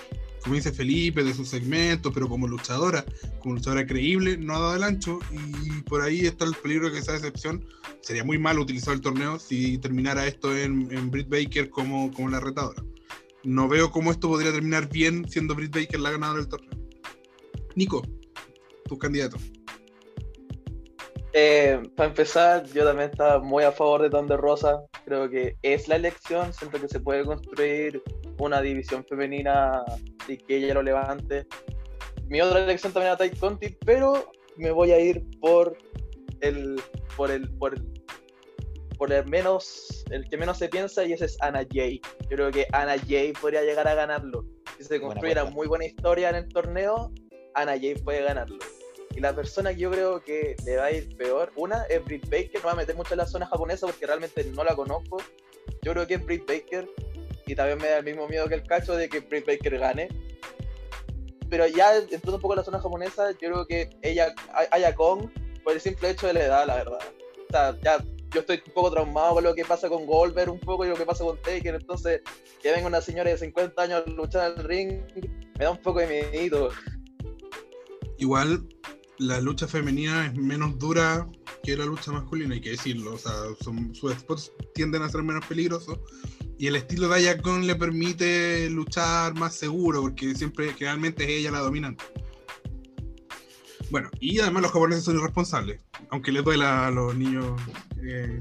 Speaker 1: como dice Felipe, de sus segmentos, pero como luchadora, como luchadora creíble, no ha dado el ancho. Y por ahí está el peligro de que esa decepción sería muy mal utilizar el torneo si terminara esto en, en Britt Baker como, como la retadora. No veo cómo esto podría terminar bien siendo Britt Baker la ganadora del torneo. Nico, tus candidatos.
Speaker 2: Eh, para empezar, yo también estaba muy a favor de Thunder Rosa. Creo que es la elección. Siento que se puede construir una división femenina y que ella lo levante. Mi otra elección también era Tai Conti, pero me voy a ir por el, por el, por el, por el menos, el que menos se piensa y ese es Anna Jay. Yo creo que Anna Jay podría llegar a ganarlo. Si se
Speaker 4: Buena
Speaker 2: construyera
Speaker 4: apuesta.
Speaker 2: muy buena historia en el torneo, Anna Jay puede ganarlo. Y la persona que yo creo que le va a ir peor, una es Britt Baker, no va a meter mucho en la zona japonesa porque realmente no la conozco. Yo creo que es Britt Baker y también me da el mismo miedo que el cacho de que Britt Baker gane. Pero ya entrando un poco en la zona japonesa, yo creo que ella, Ay- Aya Kong, por el simple hecho de la edad, la verdad. O sea, ya yo estoy un poco traumado con lo que pasa con Goldberg un poco y lo que pasa con Taker, entonces que venga una señora de 50 años a luchar al ring, me da un poco de miedo.
Speaker 1: igual la lucha femenina es menos dura que la lucha masculina, hay que decirlo. O sea, sus spots tienden a ser menos peligrosos. Y el estilo de Ayakon le permite luchar más seguro, porque siempre, generalmente es ella la dominante. Bueno, y además los japoneses son irresponsables, aunque les duela a los niños eh,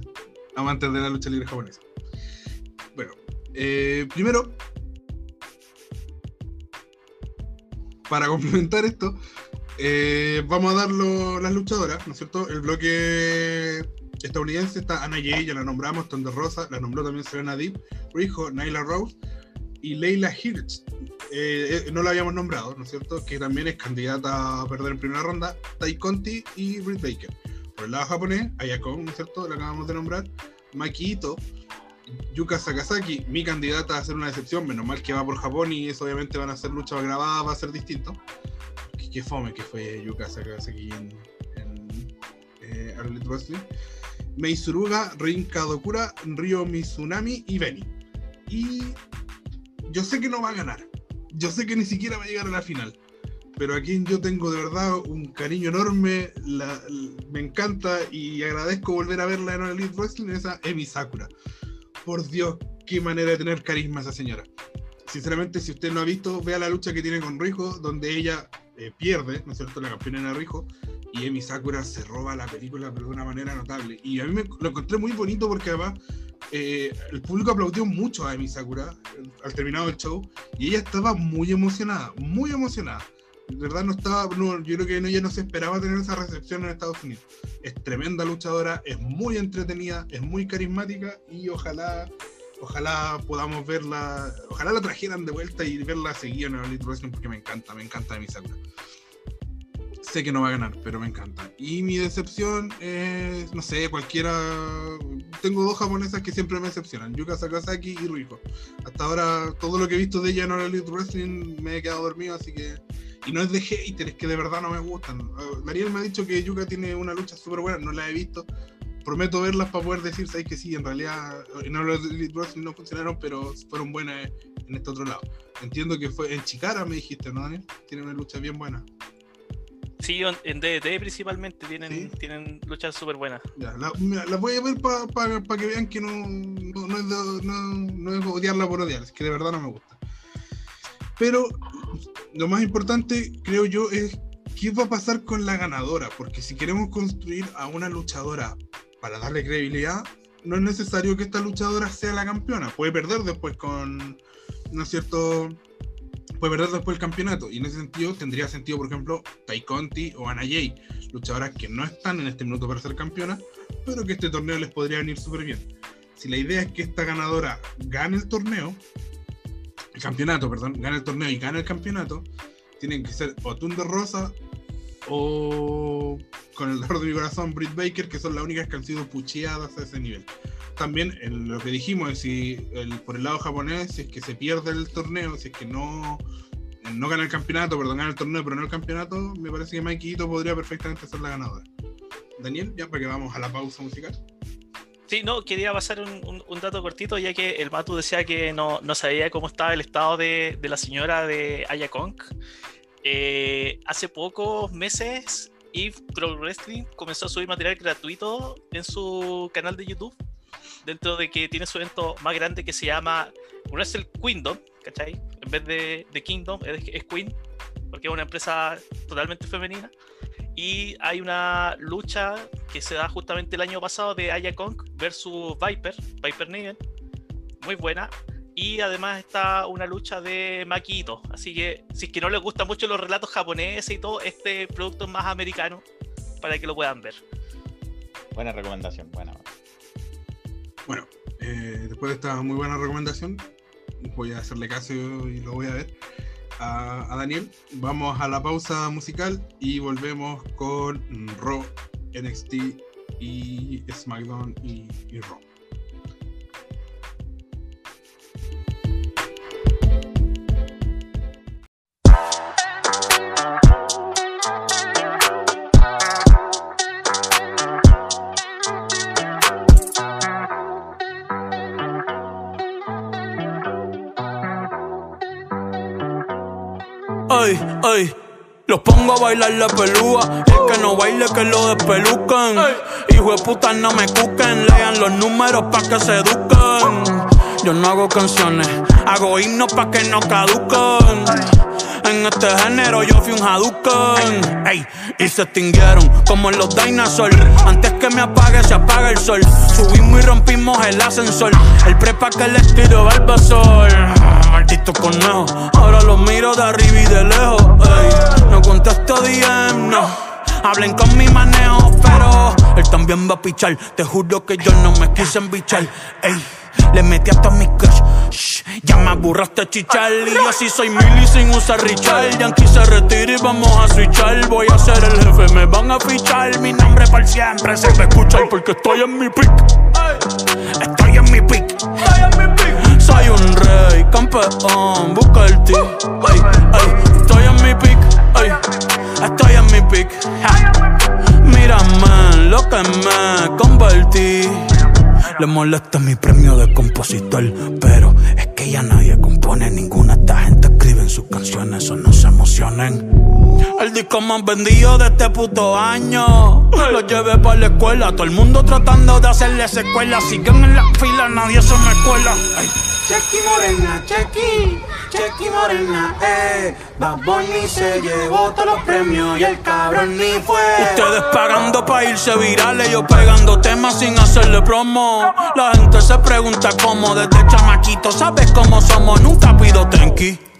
Speaker 1: amantes de la lucha libre japonesa. Bueno, eh, primero, para complementar esto, eh, vamos a dar lo- las luchadoras, ¿no es cierto? El bloque estadounidense está Anna Jay, ya la nombramos, Thunder Rosa, la nombró también Serena Deep, Rijo, Nyla Rose y Leila Hirsch. Eh, eh, no la habíamos nombrado, ¿no es cierto? Que también es candidata a perder en primera ronda, Tai Conti y Britt Baker. Por el lado japonés, Ayakon, ¿no es cierto? La acabamos de nombrar, Maki Ito, Yuka Sakazaki, mi candidata a ser una decepción, menos mal que va por Japón y eso obviamente van a ser luchas grabadas, va a ser distinto. Qué, fome que fue Yuka Sakazaki en, en eh, All Elite Wrestling. Meisuruga, Rin Kadokura, Ryo Mizunami y Beni. Y yo sé que no va a ganar. Yo sé que ni siquiera va a llegar a la final. pero a quien yo tengo de verdad un cariño enorme, la- me encanta y agradezco volver a verla en Elite Wrestling, esa Emi Sakura. Por Dios, qué manera de tener carisma esa señora. Sinceramente, si usted no ha visto, vea la lucha que tiene con Rijo, donde ella eh, pierde, ¿no es cierto?, la campeona era Rijo, y Emi Sakura se roba la película, pero de una manera notable. Y a mí me, lo encontré muy bonito porque además eh, el público aplaudió mucho a Emi Sakura eh, al terminado el show, y ella estaba muy emocionada, muy emocionada. De verdad no estaba, yo creo que ella no se esperaba tener esa recepción en Estados Unidos. Es tremenda luchadora, es muy entretenida, es muy carismática y ojalá, ojalá podamos verla, ojalá la trajeran de vuelta y verla seguida en el Elite Wrestling porque me encanta, me encanta de Sakura. Sé que no va a ganar, pero me encanta. Y mi decepción es, no sé, cualquiera. Tengo dos japonesas que siempre me decepcionan: Yuka Sakazaki y Ruiko. Hasta ahora, todo lo que he visto de ella en el Elite Wrestling me he quedado dormido, así que. Y no es de hater, es que de verdad no me gustan. Daniel me ha dicho que Yuka tiene una lucha súper buena, no la he visto. Prometo verlas para poder decir, ¿sabes que sí? En realidad, Elite Wrestling no funcionaron, pero fueron buenas en este otro lado. Entiendo que fue en Chicara, me dijiste, ¿no, Daniel? Tiene una lucha bien buena.
Speaker 3: Sí, en- DDT principalmente tienen,
Speaker 1: Sí.
Speaker 3: tienen luchas súper buenas.
Speaker 1: Ya, la, mira, la voy a ver para que vean que no, no, no es no- no es odiarla por odiar, es que de verdad no me gusta. Pero lo más importante, creo yo, es qué va a pasar con la ganadora, porque si queremos construir a una luchadora para darle credibilidad, no es necesario que esta luchadora sea la campeona, puede perder después con, ¿no es cierto? Puede perder después el campeonato, y en ese sentido tendría sentido, por ejemplo, Tai Conti o Ana Jay, luchadoras que no están en este minuto para ser campeonas, pero que este torneo les podría venir súper bien. Si la idea es que esta ganadora gane el torneo, el campeonato, perdón, gane el torneo y gane el campeonato, tienen que ser o Rosa o con el dolor de mi corazón Britt Baker, que son las únicas que han sido pucheadas a ese nivel. También en lo que dijimos, si el, por el lado japonés, si es que se pierde el torneo, si es que no, no gana el campeonato, perdón, gana el torneo, pero no el campeonato, me parece que Mikey Ito podría perfectamente ser la ganadora. Daniel, ya para que vamos a la pausa musical.
Speaker 3: Sí, no, quería pasar un, un- un dato cortito, ya que el Matu decía que no, no sabía cómo estaba el estado de, de la señora de Aya Kong. Eh, hace pocos meses, Eve Pro Wrestling comenzó a subir material gratuito en su canal de YouTube, dentro de que tiene su evento más grande que se llama Wrestle Kingdom, ¿cachai? En vez de, de Kingdom, es, es Queen, porque es una empresa totalmente femenina. Y hay una lucha que se da justamente el año pasado de Aya Kong versus Viper, Viper Negan, muy buena. Y además está una lucha de Makito. Así que si es que no les gustan mucho los relatos japoneses y todo, este producto es más americano para que lo puedan ver.
Speaker 4: Buena recomendación, buena.
Speaker 1: Bueno, eh, después de esta muy buena recomendación, voy a hacerle caso y lo voy a ver a, a Daniel. Vamos a la pausa musical y volvemos con Raw, NXT y SmackDown y, y Raw.
Speaker 6: Ay, ay. Los pongo a bailar la pelúa. El que no baile, que lo despelucan. Hijo de puta, no me cuquen. Lean los números pa' que se eduquen. Yo no hago canciones, hago himnos pa' que no caduquen. En este género yo fui un Hadouken Ey, y se extinguieron como en los dinosaurs Antes que me apague se apaga el sol Subimos y rompimos el ascensor El prepa que les tiro Barbasol Maldito conejo Ahora los miro de arriba y de lejos no contesto DM, no Hablen con mi manejo, pero él también va a pichar. Te juro que yo no me quise embichar. Ey, le metí hasta mis crush. Shh, ya me aburraste chichar. Y yo sí soy mili sin usar Richard. Yankee se retira y vamos a switchar. Voy a ser el jefe, me van a fichar. Mi nombre por siempre se va a escuchar porque estoy en mi pick. Campeón, busca el ti. Ey, ey, estoy en mi pick. Ey, estoy en mi pick. Ja. Mírame lo que me convertí. Le molesta mi premio de compositor, pero es que ya nadie compone ninguna. Esta gente sus canciones, o no se emocionen. El disco más vendido de este puto año. Lo llevé para la escuela, todo el mundo tratando de hacerle secuela. Siguen en la fila, nadie se me cuela. Ay.
Speaker 7: Chequi Morena, Chequi, Chequi Morena, eh. Bad Bunny se llevó todos los premios y el cabrón ni fue.
Speaker 6: Ustedes pagando pa' irse virales, yo pegando temas sin hacerle promo. La gente se pregunta cómo, desde chamaquito, ¿sabes cómo somos? Nunca pido tenki.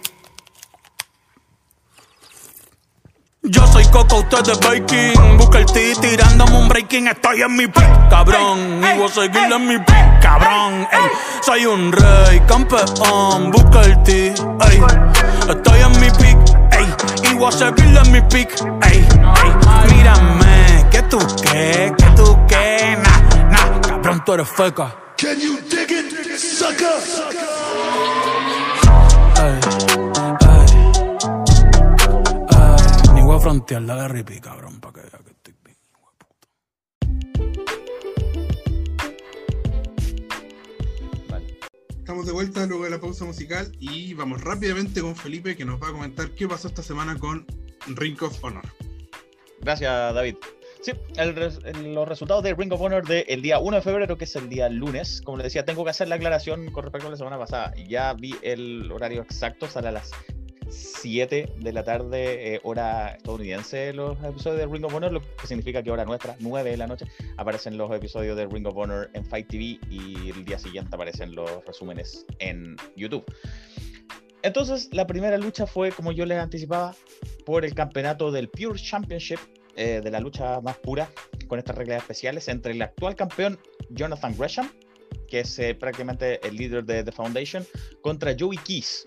Speaker 6: Yo soy Coco, usted es Baking. Busca el T tirándome un breaking. Estoy en mi pick, cabrón. Y voy a seguir en mi pick, cabrón. Ey, soy un rey, campeón. Busca el T, ey. Estoy en mi pick, ey. Y voy a seguir en mi pick, ey. ey. Mírame, que tú qué, que tú qué. Nah, nah, cabrón, tú eres feca.
Speaker 8: Can you dig it, sucker?
Speaker 6: Frontear la guerra y pi, cabrón, pa' que vea que estoy bien. hijo de puta.
Speaker 4: Vale.
Speaker 1: Estamos de vuelta luego de la pausa musical y vamos rápidamente con Felipe que nos va a comentar qué pasó esta semana con Ring of Honor.
Speaker 4: Gracias, David. Sí, el res- el- los resultados de Ring of Honor del día 1 de febrero, que es el día lunes. Como les decía, tengo que hacer la aclaración con respecto a la semana pasada. Ya vi el horario exacto, sale a las 7 de la tarde, eh, hora estadounidense, los episodios de Ring of Honor, lo que significa que hora nuestra, 9 de la noche, aparecen los episodios de Ring of Honor en Fight TV y el día siguiente aparecen los resúmenes en YouTube. Entonces, la primera lucha fue, como yo les anticipaba, por el campeonato del Pure Championship, eh, de la lucha más pura, con estas reglas especiales, entre el actual campeón Jonathan Gresham, que es eh, prácticamente el líder de The Foundation, contra Joey Keys.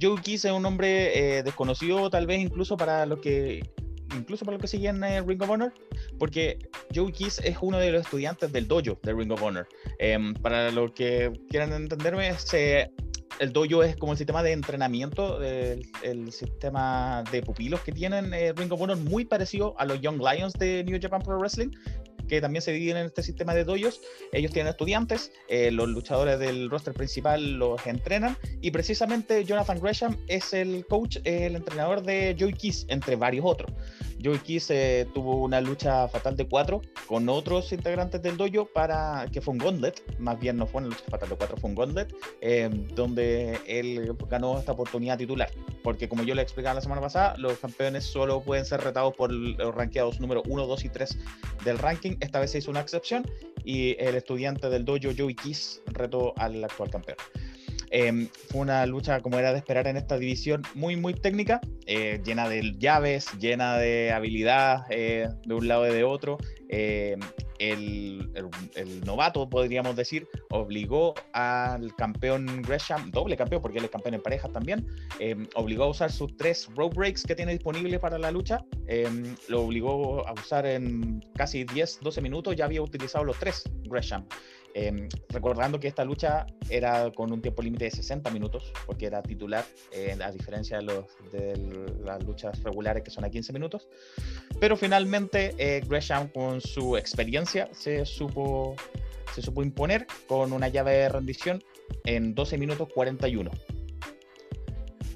Speaker 4: Joey Keys es un hombre eh, desconocido, tal vez incluso para los que incluso para los que siguen eh, Ring of Honor, porque Joey Keys es uno de los estudiantes del dojo de Ring of Honor. Em, para los que quieran entenderme, el dojo es como el sistema de entrenamiento, del el sistema de pupilos que tienen eh, Ring of Honor, muy parecido a los Young Lions de New Japan Pro Wrestling, que también se dividen en este sistema de dojos. Ellos tienen estudiantes, eh, los luchadores del roster principal los entrenan, y precisamente Jonathan Gresham es el coach, el entrenador de Joey Keys, entre varios otros. Joey Keys eh, tuvo una lucha fatal de cuatro con otros integrantes del dojo para que fue un gauntlet, más bien no fue una lucha fatal de cuatro, fue un gauntlet, eh, donde él ganó esta oportunidad titular. Porque como yo le explicaba la semana pasada, los campeones solo pueden ser retados por los rankeados número 1, 2 y 3 del ranking. Esta vez se hizo una excepción y el estudiante del dojo, Joey Keys, retó al actual campeón. Eh, fue una lucha, como era de esperar en esta división, muy, muy técnica, eh, llena de llaves, llena de habilidad eh, de un lado y de otro. Eh, el, novato, podríamos decir, obligó al campeón Gresham, doble campeón, porque él es campeón en parejas también, eh, obligó a usar sus tres rope breaks que tiene disponibles para la lucha. lo obligó a usar en casi 10, 12 minutos, ya había utilizado los tres Gresham. Eh, recordando que esta lucha era con un tiempo límite de 60 minutos, porque era titular, eh, a diferencia de las luchas regulares que son a 15 minutos. Pero finalmente eh, Gresham con su experiencia se supo, se supo imponer con una llave de rendición en 12 minutos 41.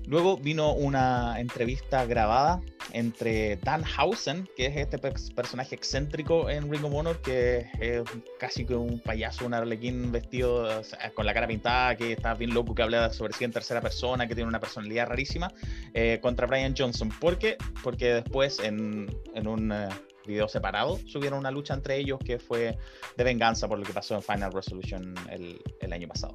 Speaker 4: Luego vino una entrevista grabada entre Dan Housen, que es este pers- personaje excéntrico en Ring of Honor, que es casi que un payaso, un arlequín vestido con la cara pintada, que está bien loco, que habla sobre sí en tercera persona, que tiene una personalidad rarísima, eh, contra Brian Johnson. ¿Por qué? Porque después en, en un eh, video separado subieron una lucha entre ellos que fue de venganza por lo que pasó en Final Resolution el, el año pasado.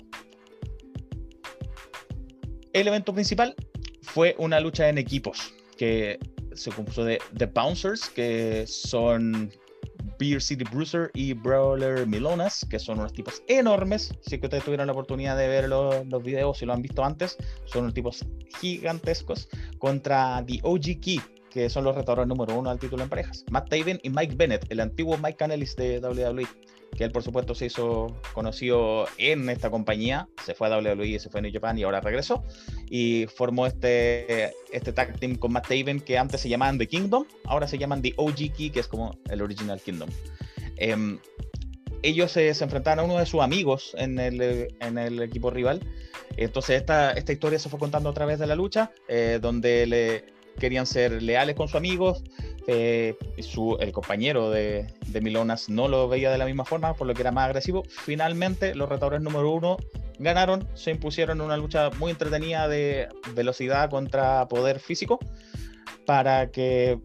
Speaker 4: El evento principal fue una lucha en equipos que se compuso de The Bouncers, que son Beer City Bruiser y Brawler Milonas, que son unos tipos enormes. Si es que ustedes tuvieron la oportunidad de ver los, videos, si lo han visto antes, son unos tipos gigantescos contra The OG Key, que son los retadores número uno al título en parejas. Matt Taven y Mike Bennett, el antiguo Mike Canellis de WWE, que él por supuesto se hizo conocido en esta compañía, se fue a WWE, se fue a New Japan y ahora regresó y formó este, este tag team con Matt Taven que antes se llamaban The Kingdom, ahora se llaman The OG Key, que es como el Original Kingdom. Em, ellos se enfrentaron a uno de sus amigos en el, en el equipo rival. Entonces esta, esta historia se fue contando a través de la lucha, eh, donde le, querían ser leales con sus amigos. eh, su, el compañero de, de Milonas no lo veía de la misma forma, por lo que era más agresivo. Finalmente, los retadores número uno ganaron, se impusieron en una lucha muy entretenida de velocidad contra poder físico, para que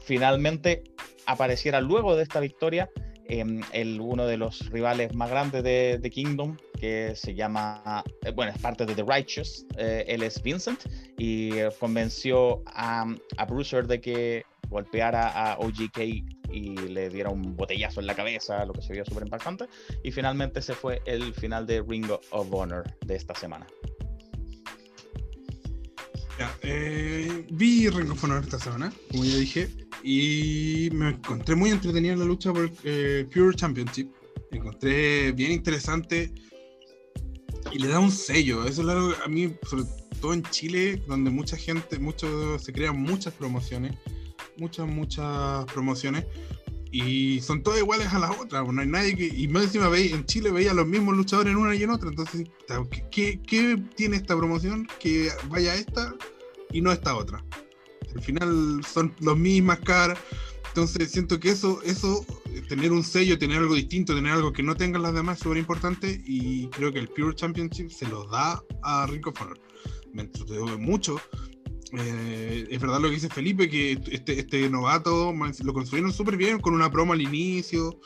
Speaker 4: finalmente apareciera luego de esta victoria em, el, uno de los rivales más grandes de, de Kingdom, que se llama, eh, bueno, es parte de The Righteous, eh, él es Vincent, y convenció a, a Bruiser de que golpeara a OGK y le diera un botellazo en la cabeza, lo que se vio súper impactante, y finalmente ese fue el final de Ring of Honor de esta semana.
Speaker 1: Eh, vi Ring of Honor esta semana, como ya dije, y me encontré muy entretenida en la lucha por eh, Pure Championship. Me encontré bien interesante y le da un sello. Eso es algo a mí, sobre todo en Chile, donde mucha gente, mucho, se crean muchas promociones, muchas, muchas promociones. Y son todas iguales a las otras, no hay nadie que. Y más encima veis, en Chile veía a los mismos luchadores en una y en otra. Entonces, ¿qué, qué, tiene esta promoción que vaya esta y no esta otra? Al final son los mismas caras. Entonces siento que eso, eso, eh, tener un sello, tener algo distinto, tener algo que no tengan las demás es súper importante. Y creo que el Pure Championship se lo da a Ring of Honor. Me entretuve mucho. Eh, es verdad lo que dice Felipe, que este, este novato lo construyeron súper bien con una promo al inicio.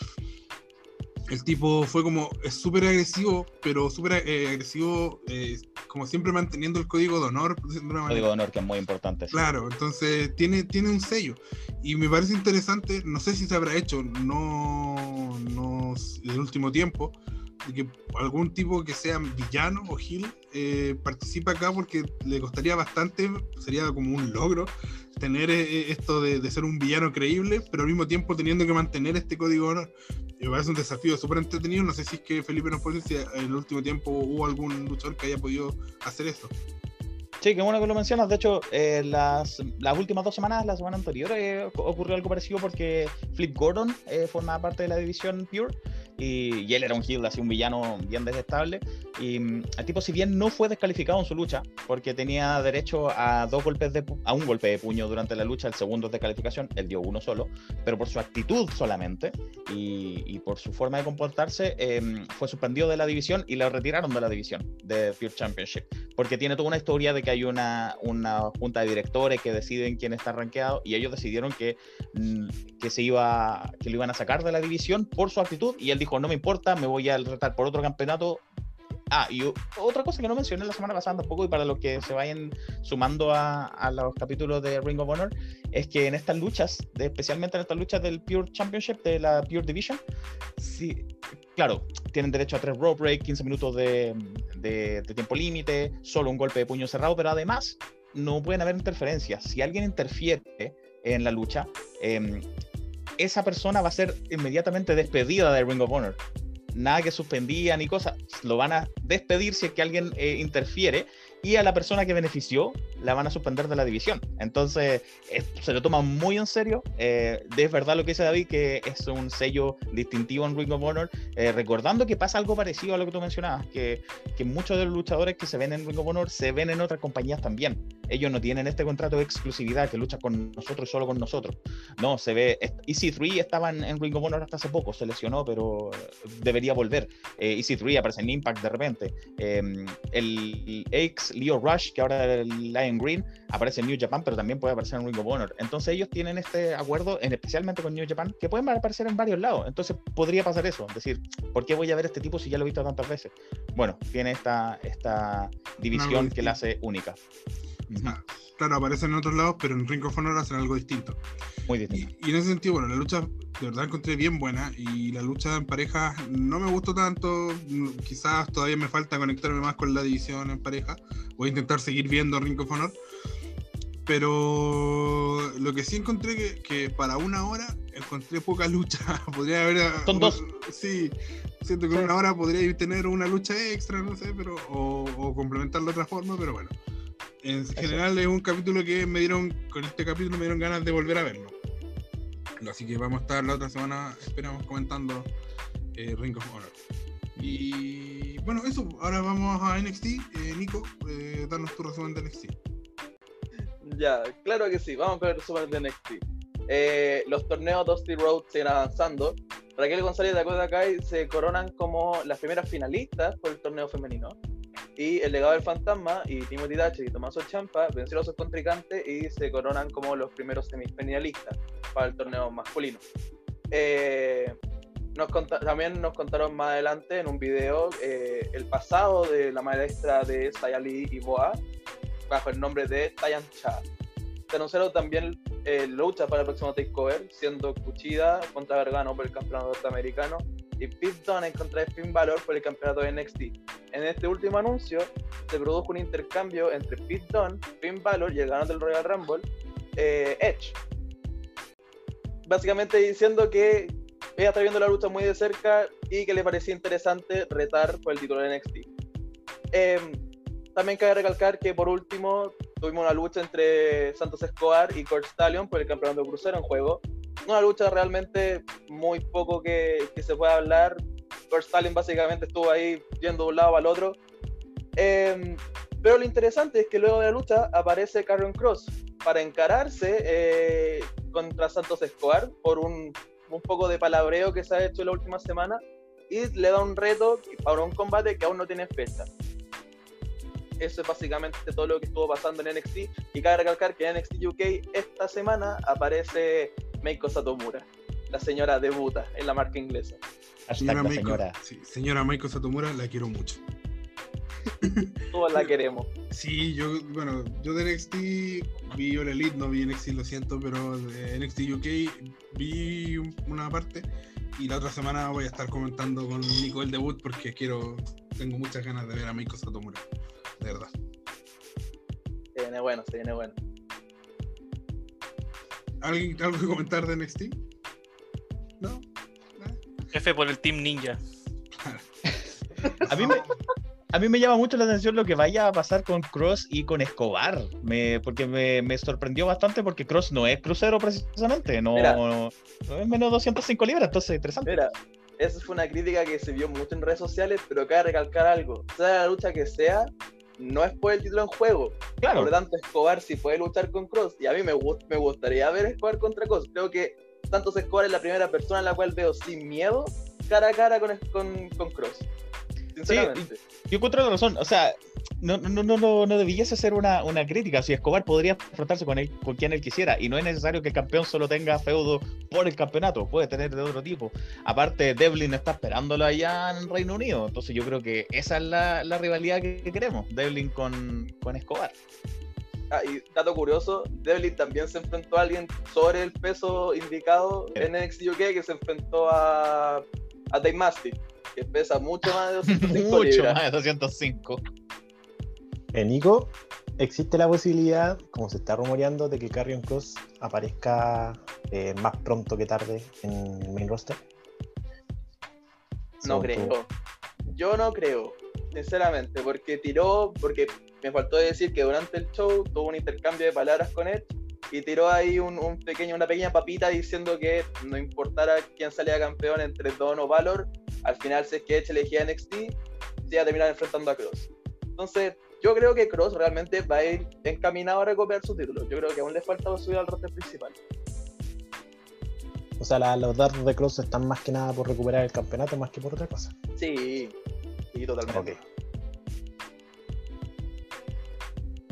Speaker 1: El tipo fue como, súper agresivo, pero súper eh, agresivo, eh, como siempre manteniendo el código de honor. De una manera.
Speaker 4: Código de honor que es muy importante. sí.
Speaker 1: Claro, entonces tiene, tiene un sello. Y me parece interesante, no sé si se habrá hecho, no, no en el último tiempo, de que algún tipo que sea villano o Gil eh, acá porque le costaría bastante, sería como un logro tener eh, esto de, de, ser un villano creíble, pero al mismo tiempo teniendo que mantener este código de honor. Me parece un desafío súper entretenido. No sé si es que Felipe nos puede decir si en el último tiempo hubo algún luchador que haya podido hacer eso.
Speaker 4: Sí, qué bueno que lo mencionas. De hecho, eh, las, las, últimas dos semanas, la semana anterior, eh, ocurrió algo parecido porque Flip Gordon eh, formaba parte de la división Pure y, y, él era un heel, así un villano bien desestable. Y um, el tipo, si bien no fue descalificado en su lucha, porque tenía derecho a dos golpes de a un golpe de puño durante la lucha, el segundo es de calificación, él dio uno solo, pero por su actitud solamente y, por su forma de comportarse, eh, fue suspendido de la división y lo retiraron de la división de Pure Championship, porque tiene toda una historia de que hay una, una junta de directores que deciden quién está rankeado y ellos decidieron que, mm, que se iba que lo iban a sacar de la división por su actitud y él dijo no me importa me voy a retar por otro campeonato Ah, y otra cosa que no mencioné la semana pasada tampoco, y para los que se vayan sumando a, los capítulos de Ring of Honor, es que en estas luchas, especialmente en estas luchas del Pure Championship, de la Pure Division, sí, claro, tienen derecho a tres rope break, 15 minutos de tiempo límite, solo un golpe de puño cerrado, pero además no pueden haber interferencias. Si alguien interfiere en la lucha, eh, esa persona va a ser inmediatamente despedida de Ring of Honor. Nada que suspendía ni cosas, lo van a despedir si es que alguien eh, interfiere y a la persona que benefició la van a suspender de la división. Entonces, eh, se lo toma muy en serio. Eh, es verdad lo que dice David, que es un sello distintivo en Ring of Honor, eh, recordando que pasa algo parecido a lo que tú mencionabas, que, que, muchos de los luchadores que se ven en Ring of Honor se ven en otras compañías también. Ellos no tienen este contrato de exclusividad que lucha con nosotros y solo con nosotros. No, se ve. EC3 estaba en, Ring of Honor hasta hace poco, se lesionó, pero debería volver. EC3 aparece en Impact de repente. Em, el ex Leo Rush, que ahora el Lion Green, aparece en New Japan, pero también puede aparecer en Ring of Honor. Entonces ellos tienen este acuerdo, en, especialmente con New Japan, que pueden aparecer en varios lados. Entonces podría pasar eso, decir, ¿por qué voy a ver a este tipo si ya lo he visto tantas veces? Bueno, tiene esta, esta división no, que la hace única.
Speaker 1: Ah, claro, aparecen en otros lados, pero en Ring of Honor hacen algo distinto.
Speaker 4: Muy distinto.
Speaker 1: Y, y, en ese sentido, bueno, la lucha de verdad encontré bien buena y la lucha en pareja no me gustó tanto. Quizás todavía me falta conectarme más con la división en pareja. Voy a intentar seguir viendo Ring of Honor. Pero lo que sí encontré que, que para una hora encontré poca lucha. [LAUGHS] Podría haber.
Speaker 4: Son dos.
Speaker 1: Sí, siento que sí. una hora podría tener una lucha extra, no sé, pero. O, o complementarlo de otra forma, pero bueno. En general es un capítulo que me dieron, con este capítulo me dieron ganas de volver a verlo. Así que vamos a estar la otra semana, esperamos, comentando eh, Ring of Honor. Y bueno, eso, ahora vamos a NXT. Eh, Nico, eh, danos tu resumen de NXT.
Speaker 2: Ya, claro que sí. Vamos con el resumen de NXT. Eh, los torneos Dusty Road siguen avanzando. Raquel González y Dakota Kai se coronan como las primeras finalistas por el torneo femenino. Y el legado del fantasma y Timothy Thatcher y Tommaso Champa vencieron a sus contrincantes y se coronan como los primeros semifinalistas para el torneo masculino. Eh, nos también nos contaron más adelante en un video eh, el pasado de la maestra de Sayali y Boa bajo el nombre de Tayan Cha. Se anunciaron también eh, luchas para el próximo takeover, siendo Cuchida contra Gargano por el campeonato norteamericano y Pete Dunne contra Finn Balor por el campeonato de NXT. En este último anuncio se produjo un intercambio entre Pete Dunne, Finn Balor y el ganador del Royal Rumble, eh, Edge. Básicamente diciendo que ella está viendo la lucha muy de cerca y que le parecía interesante retar por el título de NXT. Em, también cabe recalcar que por último tuvimos una lucha entre Santos Escobar y Kurt Stallion por el campeonato crucero en juego. Una lucha realmente muy poco que, que se pueda hablar. Kurt Stallion básicamente estuvo ahí yendo de un lado al otro. Em, pero lo interesante es que luego de la lucha aparece Carrion Cross para encararse eh, contra Santos Escobar por un, un poco de palabreo que se ha hecho en la última semana y le da un reto para un combate que aún no tiene fecha. Eso es básicamente todo lo que estuvo pasando en NXT. Y cabe recalcar que en NXT UK esta semana aparece Meiko Satomura. La señora debuta en la marca inglesa.
Speaker 1: Señora
Speaker 4: la
Speaker 1: Meiko,
Speaker 4: señora.
Speaker 1: sí, señora Meiko Satomura, la quiero mucho. [LAUGHS]
Speaker 2: Todos la queremos.
Speaker 1: Sí, yo, bueno, yo de NXT vi All Elite, no vi NXT, lo siento, pero de NXT UK vi un- una parte y la otra semana voy a estar comentando con Nico el debut porque quiero, tengo muchas ganas de ver a Meiko Satomura, de verdad.
Speaker 2: Se viene bueno, se viene bueno.
Speaker 1: ¿Alguien, ¿Algo que comentar de NXT? ¿No?
Speaker 3: F por el Team Ninja.
Speaker 4: A mí me, a mí me llama mucho la atención lo que vaya a pasar con Cross y con Escobar, me, porque me, me sorprendió bastante porque Cross no es crucero precisamente, no,
Speaker 2: Mira.
Speaker 4: no es menos 205 libras, entonces interesante.
Speaker 2: Mira, esa fue una crítica que se vio mucho en redes sociales, pero cabe recalcar algo. Sea la lucha que sea, no es por el título en juego.
Speaker 4: Claro,
Speaker 2: Por lo tanto, Escobar sí puede luchar con Cross. Y a mí me, gust- me gustaría ver Escobar contra Cross. Creo que Santos Escobar es la primera persona en la cual veo sin miedo cara a cara con, con, con Cross. Sinceramente.
Speaker 4: yo encuentro la razón, o sea, no, no, no, no, no debiese ser una, una crítica, si Escobar podría enfrentarse con él, con quien él quisiera, y no es necesario que el campeón solo tenga feudo por el campeonato, puede tener de otro tipo. Aparte, Devlin está esperándolo allá en Reino Unido, entonces yo creo que esa es la, la rivalidad que, que queremos, Devlin con, con Escobar.
Speaker 2: Ah, y dato curioso, Devlin también se enfrentó a alguien sobre el peso indicado en NXT UK que se enfrentó a, a Dave Mastiff, que pesa mucho más de [LAUGHS] 205
Speaker 4: Mucho
Speaker 2: libras.
Speaker 4: más de 205.
Speaker 5: En Nico, existe la posibilidad, como se está rumoreando, de que Carrion Cross aparezca eh, más pronto que tarde en el main roster.
Speaker 2: No creo. Yo no creo, sinceramente, porque tiró, porque me faltó decir que durante el show tuvo un intercambio de palabras con Edge y tiró ahí un, un pequeño, una pequeña papita diciendo que no importara quién salía campeón entre Don o Valor, al final si es que Edge elegía NXT, se iba a terminar enfrentando a Cross. Entonces, yo creo que Cross realmente va a ir encaminado a recuperar su título. Yo creo que aún le falta subir al roster principal.
Speaker 5: O sea, la- los datos de Cross están más que nada por recuperar el campeonato más que por otra cosa.
Speaker 2: Sí, sí, totalmente.
Speaker 5: Ok.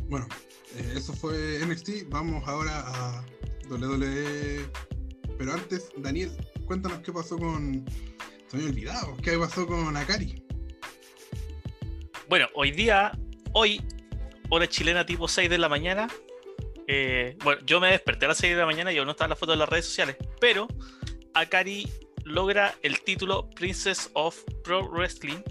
Speaker 1: Bueno, eh, eso fue NXT. Vamos ahora a WWE. Pero antes, Daniel, cuéntanos qué pasó con. Se me olvidado. ¿Qué pasó con Akari?
Speaker 3: Bueno, hoy día, hoy, hora chilena tipo 6 de la mañana. eh, bueno, yo me desperté a las 6 de la mañana y aún no estaba la foto en las redes sociales. Pero Akari logra el título Princess of Pro Wrestling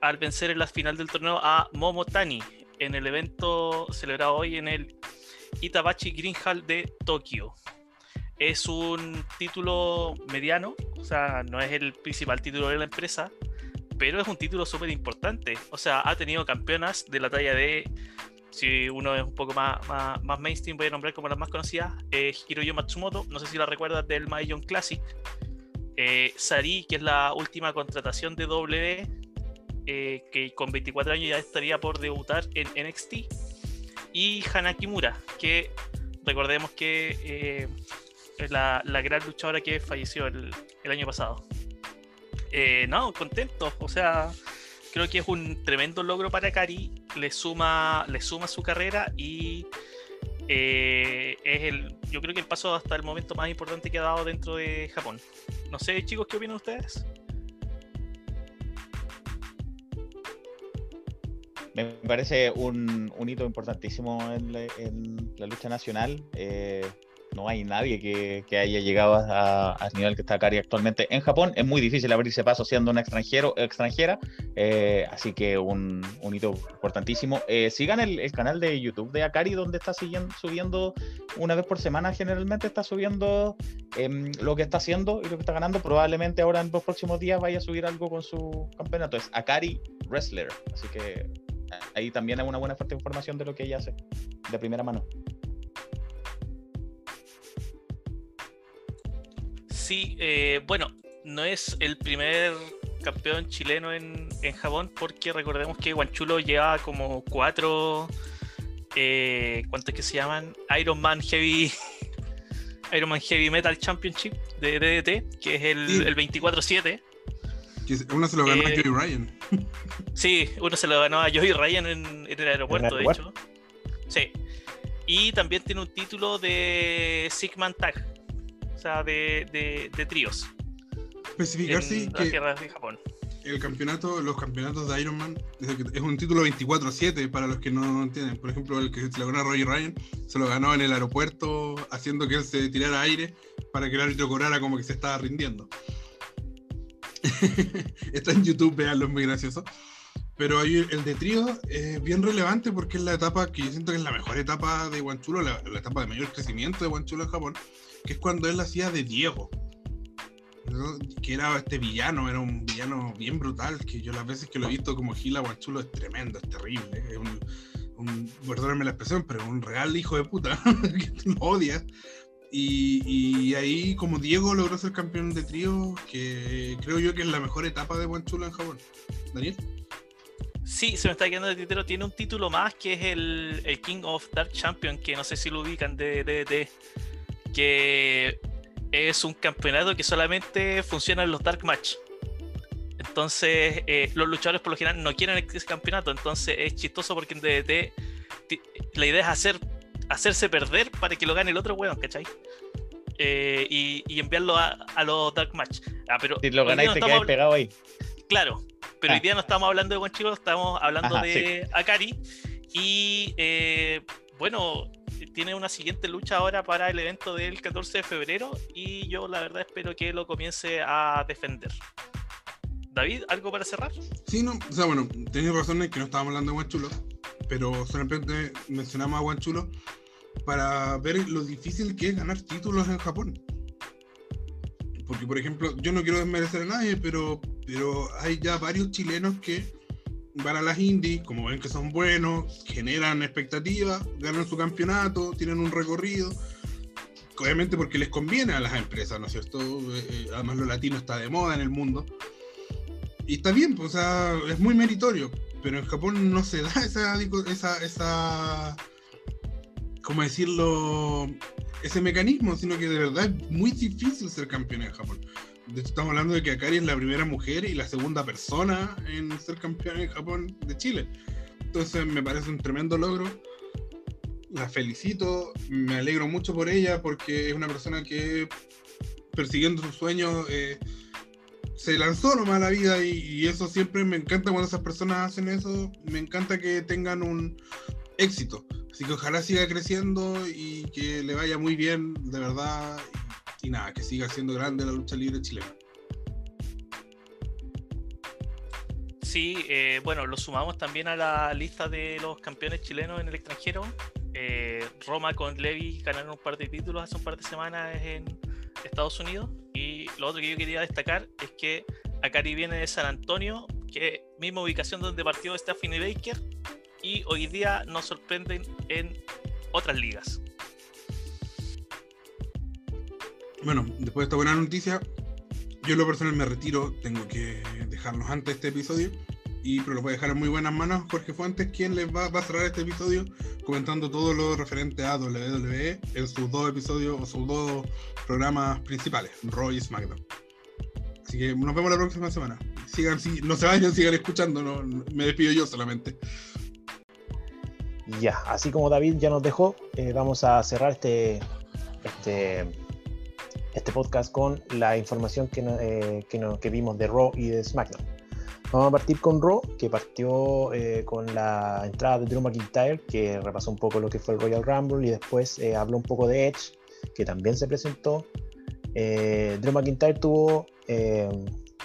Speaker 3: al vencer en la final del torneo a Momo Tani en el evento celebrado hoy en el Itabachi Green Hall de Tokio. Es un título mediano, o sea, no es el principal título de la empresa, pero es un título súper importante. O sea, ha tenido campeonas de la talla de, si uno es un poco más, más, mainstream, voy a nombrar como las más conocidas, eh, Hiroyo Matsumoto, no sé si la recuerdas del Mahjong Classic, eh, Sari, que es la última contratación de W, eh, que con 24 años ya estaría por debutar en NXT, y Hana Kimura, que recordemos que eh, es la, gran luchadora que falleció el, año pasado. Eh, no, contento, o sea, creo que es un tremendo logro para Kari, le suma, le suma su carrera y es el, yo creo que el paso hasta el momento más importante que ha dado dentro de Japón. No sé, chicos, ¿qué opinan ustedes?
Speaker 4: Me parece un, un hito importantísimo en la, lucha nacional. Eh, no hay nadie que, que haya llegado al nivel que está Akari actualmente en Japón. Es muy difícil abrirse paso siendo un extranjero extranjera, eh, así que un, hito importantísimo. Eh, sigan el, el canal de YouTube de Akari, donde está siguiendo, subiendo una vez por semana, generalmente está subiendo em, lo que está haciendo y lo que está ganando. Probablemente ahora en los próximos días vaya a subir algo con su campeonato. Es Akari Wrestler, así que ahí también hay una buena fuerte información de lo que ella hace de primera mano.
Speaker 3: Sí, eh, bueno, no es el primer campeón chileno en, en Japón porque recordemos que Guanchulo lleva como cuatro, eh, ¿cuántos que se llaman? Iron Man Heavy, [LAUGHS] Iron Man Heavy Metal Championship de DDT, que es el,
Speaker 1: Sí.
Speaker 3: el 24-7.
Speaker 1: Uno se lo ganó a
Speaker 3: Eh,
Speaker 1: Joey Ryan. [LAUGHS]
Speaker 3: Sí, uno se lo ganó a Joey Ryan en, en el aeropuerto, de
Speaker 5: aeropuerto?
Speaker 3: hecho. Sí. Y también tiene un título de Sigman Tag, o sea, de, de, de tríos
Speaker 1: Especificar,
Speaker 3: en
Speaker 1: sí,
Speaker 3: las
Speaker 1: que
Speaker 3: tierras de Japón.
Speaker 1: el campeonato, los campeonatos de Iron Man es, un título 24-7 para los que no entienden. Por ejemplo, el que se lo ganó a Roger Ryan se lo ganó en el aeropuerto haciendo que él se tirara aire para que el árbitro cobrara como que se estaba rindiendo. [LAUGHS] Está en YouTube, veanlo, es muy gracioso. Pero hay el de trío es bien relevante porque es la etapa que yo siento que es la mejor etapa de Guanchulo, la, la etapa de mayor crecimiento de Guanchulo en Japón, que es cuando él hacía de Diego. Que era este villano, era un villano bien brutal, que yo las veces que lo he visto como Gila Guanchulo es tremendo, es terrible. Es un, un perdónenme la expresión, pero un real hijo de puta, [LAUGHS] que lo odias. Y, ahí como Diego logró ser campeón de trío, que creo yo que es la mejor etapa de Guanchulo en Japón. Daniel.
Speaker 3: Sí, se me está quedando de tintero. Tiene un título más que es el, el King of Dark Champion, que no sé si lo ubican de DDT. Que es un campeonato que solamente funciona en los Dark Match. Entonces, eh, los luchadores por lo general no quieren ese campeonato. Entonces, es chistoso porque en DDT la idea es hacer, hacerse perder para que lo gane el otro weón, ¿cachai? Eh, y, y enviarlo a, a los Dark Match. Ah, pero
Speaker 4: Si lo ganáis,
Speaker 3: no
Speaker 4: te quedáis pegado ahí.
Speaker 3: Claro, pero
Speaker 4: Ah.
Speaker 3: hoy día no estamos hablando de Guanchilo, estamos hablando
Speaker 4: Ajá,
Speaker 3: de Akari. Y eh, bueno, tiene una siguiente lucha ahora para el evento del 14 de febrero. Y yo la verdad espero que lo comience a defender. David, ¿algo para cerrar?
Speaker 1: Sí, no, o sea, bueno, tenéis razón en que no estábamos hablando de Guanchulo, pero solamente mencionamos a Guanchulo para ver lo difícil que es ganar títulos en Japón. Porque, por ejemplo, yo no quiero desmerecer a nadie, pero, pero hay ya varios chilenos que van a las indies, como ven que son buenos, generan expectativas, ganan su campeonato, tienen un recorrido. Obviamente porque les conviene a las empresas, ¿no es cierto? Eh, eh, además lo latino está de moda en el mundo. Y está bien, pues, o sea, es muy meritorio, pero en Japón no se da esa, esa, esa, ¿cómo decirlo? Ese mecanismo, sino que de verdad es muy difícil ser campeón en Japón. De hecho, estamos hablando de que Akari es la primera mujer y la segunda persona en ser campeón en Japón de Chile. Entonces me parece un tremendo logro. La felicito, me alegro mucho por ella porque es una persona que persiguiendo sus sueños eh, se lanzó nomás a la vida y, eso siempre me encanta cuando esas personas hacen eso, me encanta que tengan un éxito. Así que ojalá siga creciendo y que le vaya muy bien, de verdad. Y, nada, que siga siendo grande la lucha libre chilena.
Speaker 3: Sí, eh, bueno, lo sumamos también a la lista de los campeones chilenos en el extranjero. Eh, Roma con Levi ganaron un par de títulos hace un par de semanas en Estados Unidos. Lo otro que yo quería destacar es que Akari viene de San Antonio, que misma ubicación donde partió Stephanie Baker, y hoy día nos sorprenden en otras ligas.
Speaker 1: Bueno, después de esta buena noticia, yo en lo personal me retiro, tengo que dejarlos antes de este episodio, y pero los voy a dejar en muy buenas manos. Jorge Fuentes, quien les va, a cerrar este episodio comentando todo lo referente a WWE en sus dos episodios o sus dos programas principales, Raw y SmackDown. Así que nos vemos la próxima semana. Sigan, si, no se vayan, sigan escuchando, me despido yo solamente.
Speaker 5: Ya, así como David ya nos dejó, eh, vamos a cerrar este, este, este podcast con la información que, eh, que, que vimos de Raw y de SmackDown. Vamos a partir con Raw, que partió eh, con la entrada de Drew McIntyre, que repasó un poco lo que fue el Royal Rumble y después eh, habló un poco de Edge, que también se presentó. Eh, Drew McIntyre tuvo eh,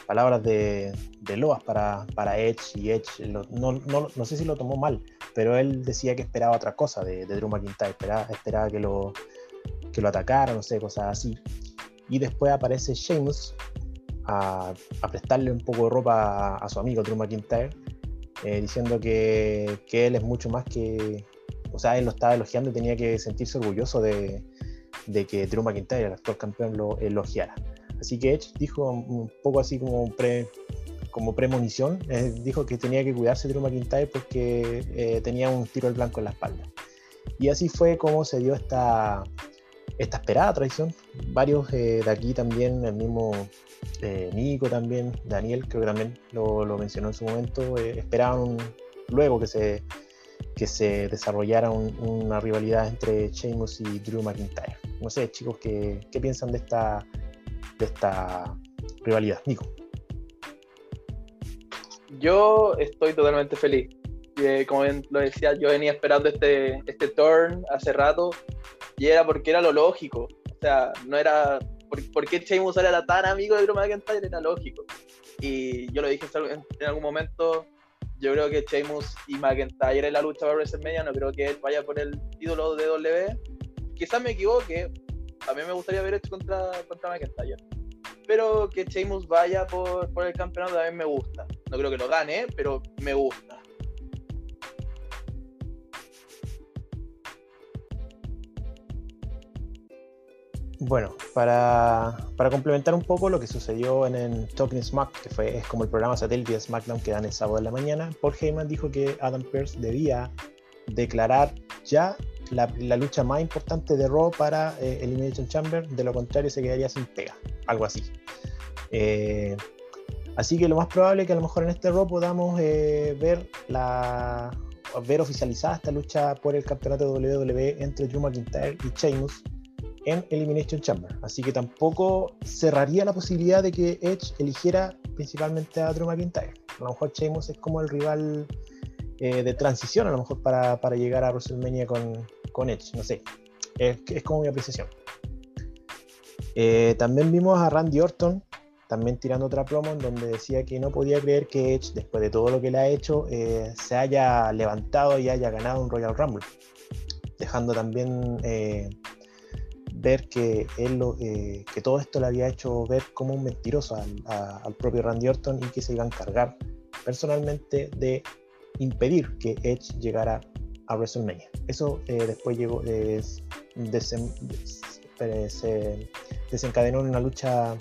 Speaker 5: palabras de, de loas para, para Edge y Edge lo- no, no, no sé si lo tomó mal, pero él decía que esperaba otra cosa de, de Drew McIntyre, esperaba, esperaba que, lo, que lo atacara, no sé, cosas así. Y después aparece Sheamus a, prestarle un poco de ropa a, su amigo Drew McIntyre, eh, diciendo que, que él es mucho más que. O sea, él lo estaba elogiando y tenía que sentirse orgulloso de, de que Drew McIntyre, el actual campeón, lo elogiara. Así que Edge dijo un poco así como pre, como premonición, eh, dijo que tenía que cuidarse Drew McIntyre porque eh, tenía un tiro al blanco en la espalda. Y así fue como se dio esta, esta esperada traición. Varios de aquí también, el mismo eh, Nico también, Daniel creo que también lo, lo mencionó en su momento, eh, esperaban luego que se, que se desarrollara un- una rivalidad entre Sheamus y Drew McIntyre. No sé, chicos, ¿qué, qué piensan de esta, de esta rivalidad? Nico.
Speaker 2: Yo estoy totalmente feliz. Eh, como bien lo decía, yo venía esperando este, este turn hace rato y era porque era lo lógico. O sea, no era. ¿Por, por qué Sheamus era tan amigo de Drew McIntyre? Era lógico. Y yo lo dije en, algún momento. Yo creo que Sheamus y McIntyre en la lucha para WrestleMania. No creo que él vaya por el título de W. Quizás me equivoque. También me gustaría haber hecho contra, contra McIntyre. Pero que Sheamus vaya por, por el campeonato también me gusta. No creo que lo gane, pero me gusta.
Speaker 5: Bueno, para, complementar un poco lo que sucedió en el Talking Smack, que fue, es como el programa satélite de SmackDown que dan el sábado de la mañana, Paul Heyman dijo que Adam Pearce debía declarar ya la, lucha más importante de Raw para eh, Elimination Chamber, de lo contrario se quedaría sin pega, algo así. Eh, así que lo más probable es que a lo mejor en este Raw podamos eh, ver la ver oficializada esta lucha por el campeonato WWE entre Drew McIntyre y Sheamus en Elimination Chamber. Así que tampoco cerraría la posibilidad de que Edge eligiera principalmente a Drew McIntyre. A lo mejor Sheamus es como el rival eh, de transición, a lo mejor para, para llegar a WrestleMania con, con Edge. No sé. Es, es como mi apreciación. Eh, también vimos a Randy Orton también tirando otra promo en donde decía que no podía creer que Edge, después de todo lo que le ha hecho, eh, se haya levantado y haya ganado un Royal Rumble. Dejando también ver eh, que todo esto le había hecho ver como un mentiroso al, propio Randy Orton y que se iba a encargar personalmente de impedir que Edge llegara a WrestleMania. Eso eh, después llegó, eh, se desencadenó en una lucha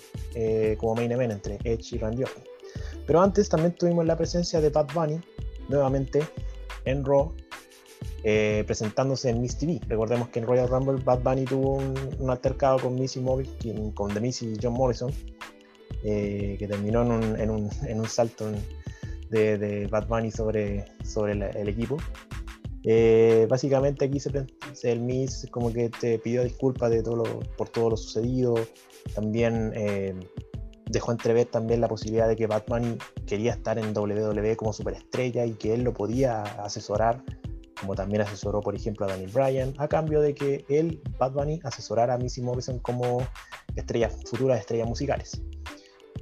Speaker 5: como main event entre Edge y Randy Orton. Pero antes también tuvimos la presencia de Bad Bunny nuevamente en Raw eh, presentándose en Miss TV. Recordemos que en Royal Rumble Bad Bunny tuvo un, altercado con Missy Mobile, quien- con The Miss y John Morrison, eh, que terminó en un, en un- en un salto de, de Bad Bunny sobre, sobre el equipo. Eh, básicamente aquí se, el Miss como que te pidió disculpas de todo por todo lo sucedido. También eh, dejó entrever también la posibilidad de que Bunny quería estar en WWE como superestrella y que él lo podía asesorar como también asesoró, por ejemplo, a Daniel Bryan, a cambio de que él, Bad Bunny, asesorara a Missy Morrison como estrellas, futuras estrellas musicales.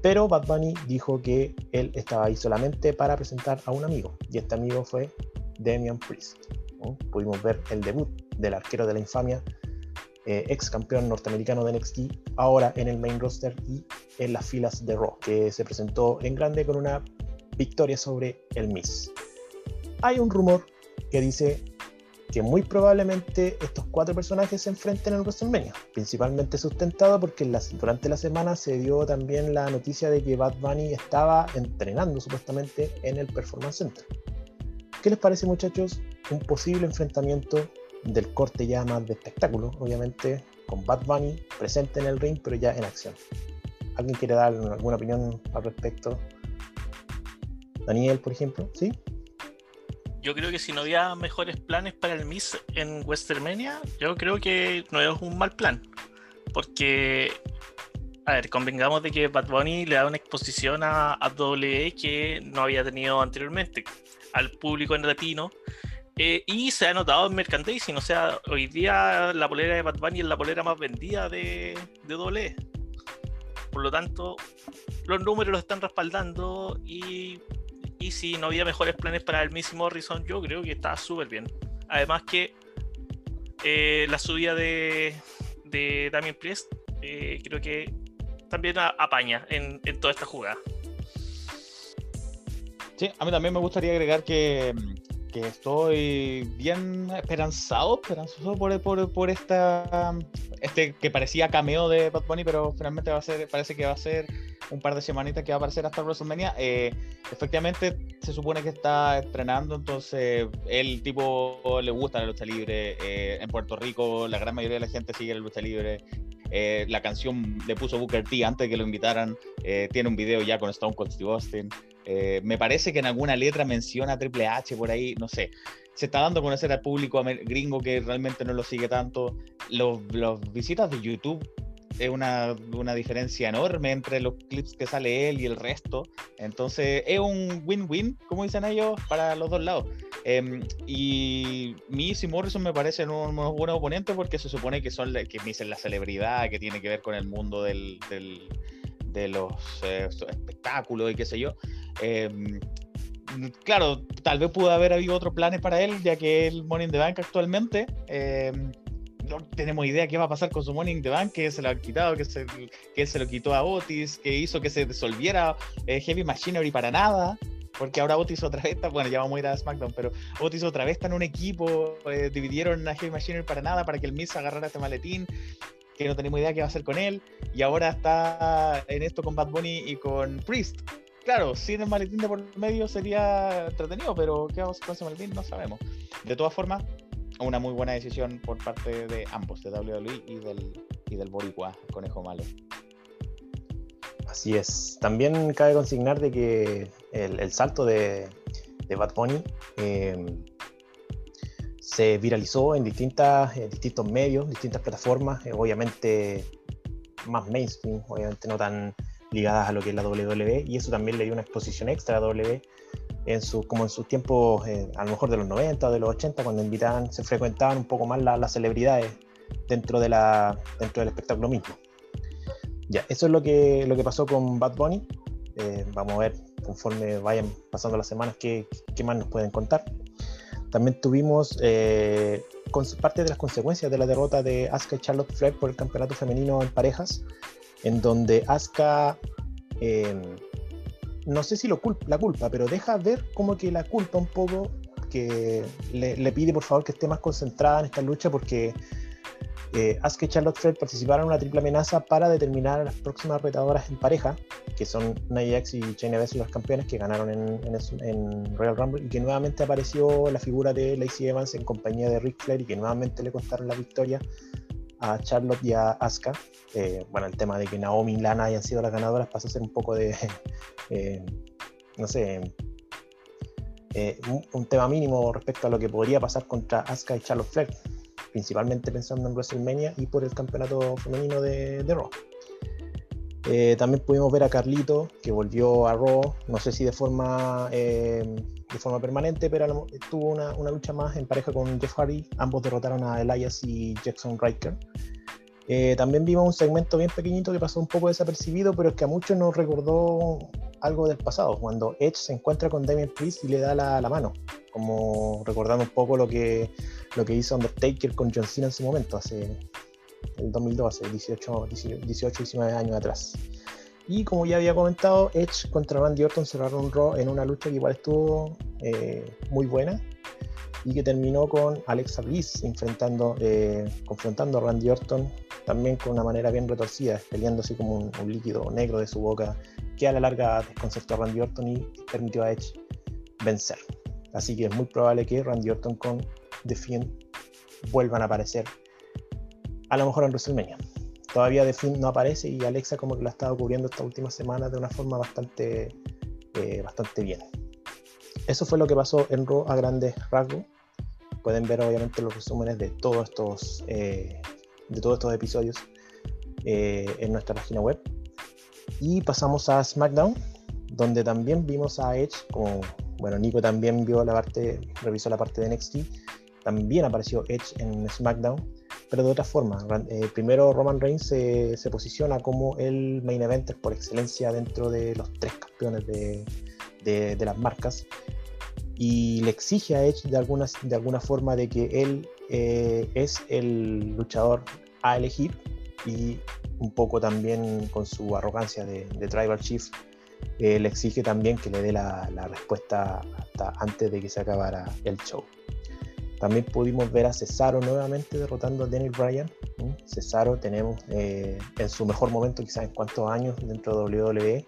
Speaker 5: Pero Bad Bunny dijo que él estaba ahí solamente para presentar a un amigo, y este amigo fue Damian Priest. ¿no? Pudimos ver el debut del arquero de la infamia, eh, ex campeón norteamericano de NXT, ahora en el main roster y en las filas de Raw, que se presentó en grande con una victoria sobre el Miss. Hay un rumor que dice que muy probablemente estos cuatro personajes se enfrenten en WrestleMania, principalmente sustentado porque durante la semana se dio también la noticia de que Bad Bunny estaba entrenando supuestamente en el Performance Center. ¿Qué les parece, muchachos? Un posible enfrentamiento del corte ya más de espectáculo, obviamente, con Bad Bunny presente en el ring, pero ya en acción. ¿Alguien quiere dar alguna opinión al respecto? Daniel, por ejemplo, ¿sí?
Speaker 3: Yo creo que si no había mejores planes para el Miss en Westermania, yo creo que no es un mal plan. Porque, a ver, convengamos de que Bad Bunny le da una exposición a, a WWE que no había tenido anteriormente al público en latino. eh, y se ha notado en merchandising, o sea, hoy día la polera de Bad Bunny es la polera más vendida de, de WWE. Por lo tanto, los números lo están respaldando y, y si no había mejores planes para el Missy Morrison, yo creo que está súper bien. Además que eh, la subida de, de Damien Priest eh, creo que también apaña en, en toda esta jugada.
Speaker 4: Sí, a mí también me gustaría agregar que, que estoy bien esperanzado, esperanzoso por, por, por esta este que parecía cameo de Bad Bunny, pero finalmente va a ser, parece que va a ser un par de semanitas que va a aparecer hasta WrestleMania. Eh, efectivamente, se supone que está estrenando, entonces el tipo le gusta la lucha libre. eh, en Puerto Rico, la gran mayoría de la gente sigue la lucha libre. Eh, la canción le puso Booker T antes de que lo invitaran. eh, tiene un video ya con Stone Cold Steve Austin. Eh, me parece que en alguna letra menciona Triple H por ahí, no sé. Se está dando a conocer al público gringo que realmente no lo sigue tanto. Los, los visitas de YouTube es una, una diferencia enorme entre los clips que sale él y el resto. Entonces es un win-win, como dicen ellos, para los dos lados. Em, y Miz y Morrison me parecen un- unos buenos oponentes porque se supone que son que Miz es la celebridad, que tiene que ver con el mundo del- de los eh, espectáculos y qué sé yo. Em, claro, tal vez pudo haber habido otros planes para él, ya que el in the Bank actualmente. em, no tenemos idea qué va a pasar con su in the Bank, que se lo han quitado, que se, que se lo quitó a Otis, que hizo que se disolviera eh, Heavy Machinery para nada. Porque ahora Otis otra vez está, bueno, ya vamos a ir a SmackDown, pero Otis otra vez está en un equipo, eh, dividieron a Heavy Machinery para nada, para que el Miz agarrara este maletín, que no tenemos idea qué va a hacer con él, y ahora está en esto con Bad Bunny y con Priest. Claro, sin el maletín de por medio sería entretenido, pero qué vamos a hacer con ese maletín no sabemos. De todas formas, una muy buena decisión por parte de ambos, de WWE y del, y del Boricua, Conejo Malo.
Speaker 5: Así es. También cabe consignar de que el, salto de, de Bad Bunny eh, se viralizó en distintas, distintos medios, distintas plataformas, eh, obviamente más mainstream, obviamente no tan ligadas a lo que es la WWE, y eso también le dio una exposición extra a WWE en su, como en sus tiempos, eh, a lo mejor de los 90 o de los 80, cuando invitaban, se frecuentaban un poco más la- las celebridades dentro, de la, dentro del espectáculo mismo. Ya, eso es lo que, lo que pasó con Bad Bunny. Eh, vamos a ver conforme vayan pasando las semanas qué, qué más nos pueden contar. También tuvimos eh, con- parte de las consecuencias de la derrota de Asuka y Charlotte Flair por el campeonato femenino en parejas, en donde Asuka, eh, no sé si lo cul- la culpa, pero deja ver como que la culpa un poco, que le, le pide por favor que esté más concentrada en esta lucha porque eh, Asuka y Charlotte Flair participaron en una triple amenaza para determinar a las próximas retadoras en pareja, que son Nia Jax y Shayna Baszler los campeones que ganaron en, en en Royal Rumble y que nuevamente apareció la figura de Lacey Evans en compañía de Ric Flair y que nuevamente le costaron la victoria a Charlotte y a Asuka. Eh, bueno, el tema de que Naomi y Lana hayan sido las ganadoras pasa a ser un poco de, [LAUGHS] eh, no sé, eh, un, un tema mínimo respecto a lo que podría pasar contra Asuka y Charlotte Flair principalmente pensando en WrestleMania y por el campeonato femenino de, de Raw. Eh, también pudimos ver a Carlito, que volvió a Raw, no sé si de forma, eh, de forma permanente, pero tuvo una, una lucha más en pareja con Jeff Hardy. Ambos derrotaron a Elias y Jackson Riker. Eh, también vimos un segmento bien pequeñito que pasó un poco desapercibido, pero es que a muchos nos recordó algo del pasado, cuando Edge se encuentra con Damien Priest y le da la, la mano, como recordando un poco lo que, lo que hizo Undertaker con John Cena en su momento, hace el 2012, 18, 18, 19 años atrás. Y como ya había comentado, Edge contra Randy Orton cerraron Raw en una lucha que igual estuvo eh, muy buena y que terminó con Alexa Bliss enfrentando, eh, confrontando a Randy Orton también con una manera bien retorcida, peleando así como un, un líquido negro de su boca que a la larga desconcertó a Randy Orton y permitió a Edge vencer. Así que es muy probable que Randy Orton con The Fiend vuelvan a aparecer. A lo mejor en WrestleMania. Todavía The Fiend no aparece y Alexa como que lo ha estado cubriendo esta última semana de una forma bastante, eh, bastante bien. Eso fue lo que pasó en Raw a grandes rasgos. Pueden ver obviamente los resúmenes de todos estos, eh, de todos estos episodios eh, en nuestra página web. Y pasamos a SmackDown, donde también vimos a Edge, como bueno, Nico también vio la parte, revisó la parte de NXT, también apareció Edge en SmackDown, pero de otra forma. Eh, primero Roman Reigns se, posiciona como el main eventer por excelencia dentro de los tres campeones de, de, las marcas y le exige a Edge de alguna, de alguna forma de que él eh, es el luchador a elegir y un poco también con su arrogancia de, de Tribal Chief eh, le exige también que le dé la, la, respuesta hasta antes de que se acabara el show. También pudimos ver a Cesaro nuevamente derrotando a Daniel Bryan. Cesaro tenemos eh, en su mejor momento, quizás en cuántos años dentro de WWE.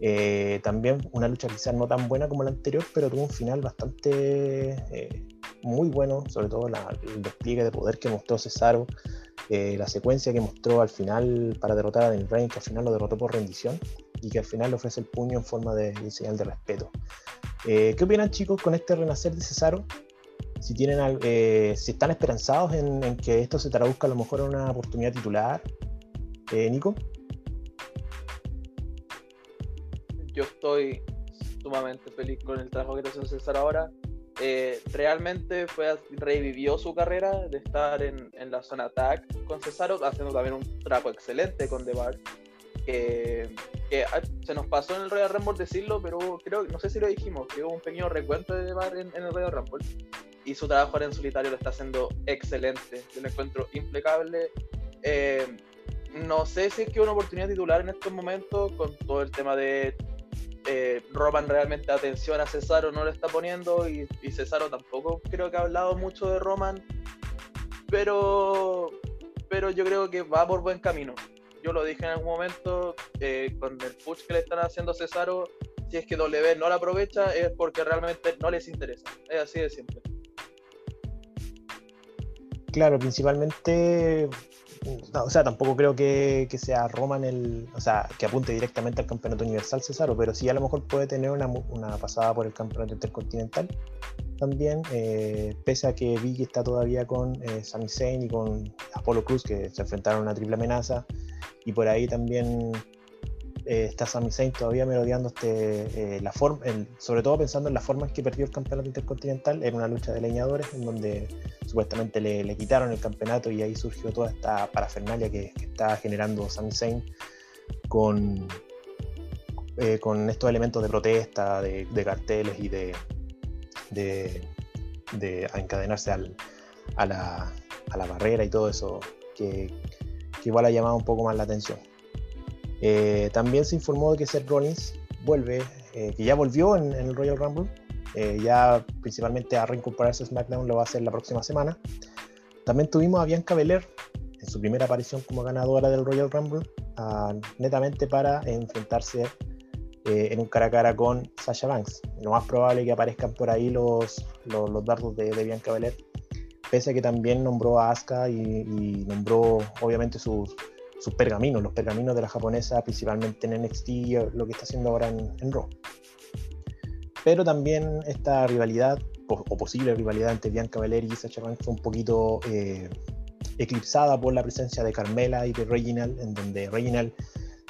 Speaker 5: Eh, también una lucha quizás no tan buena como la anterior, pero tuvo un final bastante eh, muy bueno, sobre todo la, el despliegue de poder que mostró Cesaro, la secuencia que mostró al final para derrotar a Daniel Bryan, que al final lo derrotó por rendición y que al final le ofrece el puño en forma de, de señal de respeto. ¿Qué opinan chicos con este renacer de Cesaro? Si, tienen, si están esperanzados en, que esto se traduzca a lo mejor en una oportunidad titular, Nico.
Speaker 2: yo estoy sumamente feliz con el trabajo que está haciendo César ahora. Eh, realmente fue, revivió su carrera de estar en, en la zona attack con Cesaro, haciendo también un trabajo excelente con The Bar. que se nos pasó en el Royal Rumble decirlo, pero creo, no sé si lo dijimos, que hubo un pequeño recuento de The Bar en, el Royal Rumble. Y su trabajo ahora en solitario lo está haciendo excelente. Yo lo encuentro impecable. Eh, no sé si es que una oportunidad titular en estos momentos con todo el tema de eh, Roman realmente atención a Cesaro no le está poniendo y, y, Cesaro tampoco creo que ha hablado mucho de Roman, pero, pero yo creo que va por buen camino. Yo lo dije en algún momento, eh, con el push que le están haciendo a Cesaro, si es que W no la aprovecha es porque realmente no les interesa. Es así de simple.
Speaker 5: Claro, principalmente o sea, tampoco creo que, que, sea Roman el, o sea, que apunte directamente al campeonato universal Cesaro, pero sí a lo mejor puede tener una, una pasada por el campeonato intercontinental también, eh, pese a que Vicky está todavía con eh, Sami Zayn y con Apollo Cruz, que se enfrentaron a una triple amenaza, y por ahí también está Sami Zayn todavía melodiando este, eh, la forma, sobre todo pensando en la forma en que perdió el campeonato intercontinental, en una lucha de leñadores, en donde supuestamente le, le quitaron el campeonato y ahí surgió toda esta parafernalia que, está generando Sami Zayn con, eh, con estos elementos de protesta, de, carteles y de, de, de encadenarse al, a, la, a, la, barrera y todo eso, que, que igual ha llamado un poco más la atención. Eh, también se informó de que Seth Rollins vuelve, eh, que ya volvió en, el Royal Rumble, eh, ya principalmente a reincorporarse a SmackDown lo va a hacer la próxima semana. También tuvimos a Bianca Belair en su primera aparición como ganadora del Royal Rumble, uh, netamente para enfrentarse en un cara a cara con Sasha Banks. Lo más probable es que aparezcan por ahí los, los, dardos de, Bianca Belair, pese a que también nombró a Asuka y nombró obviamente sus sus pergaminos, los pergaminos de la japonesa, principalmente en NXT, lo que está haciendo ahora en, en Raw. Pero también esta rivalidad, o, posible rivalidad entre Bianca Belair y Sacha Banks fue un poquito eh, eclipsada por la presencia de Carmela y de Reginald, en donde Reginald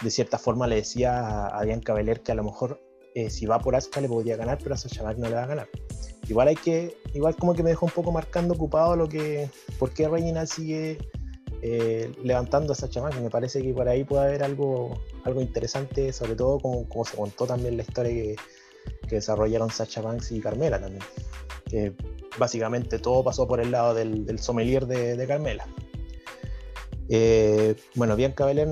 Speaker 5: de cierta forma le decía a, Bianca Belair que a lo mejor eh, si va por Asuka le podría ganar, pero a Sacha Banks no le va a ganar. Igual hay que, igual como que me dejó un poco marcando ocupado lo que, por qué Reginald sigue eh, levantando a Sacha Banks. Me parece que por ahí puede haber algo, algo interesante, sobre todo como, como se contó también la historia que, desarrollaron Sacha Banks y Carmela también. Básicamente todo pasó por el lado del, sommelier de, Carmela. Eh, bueno, Bianca Belair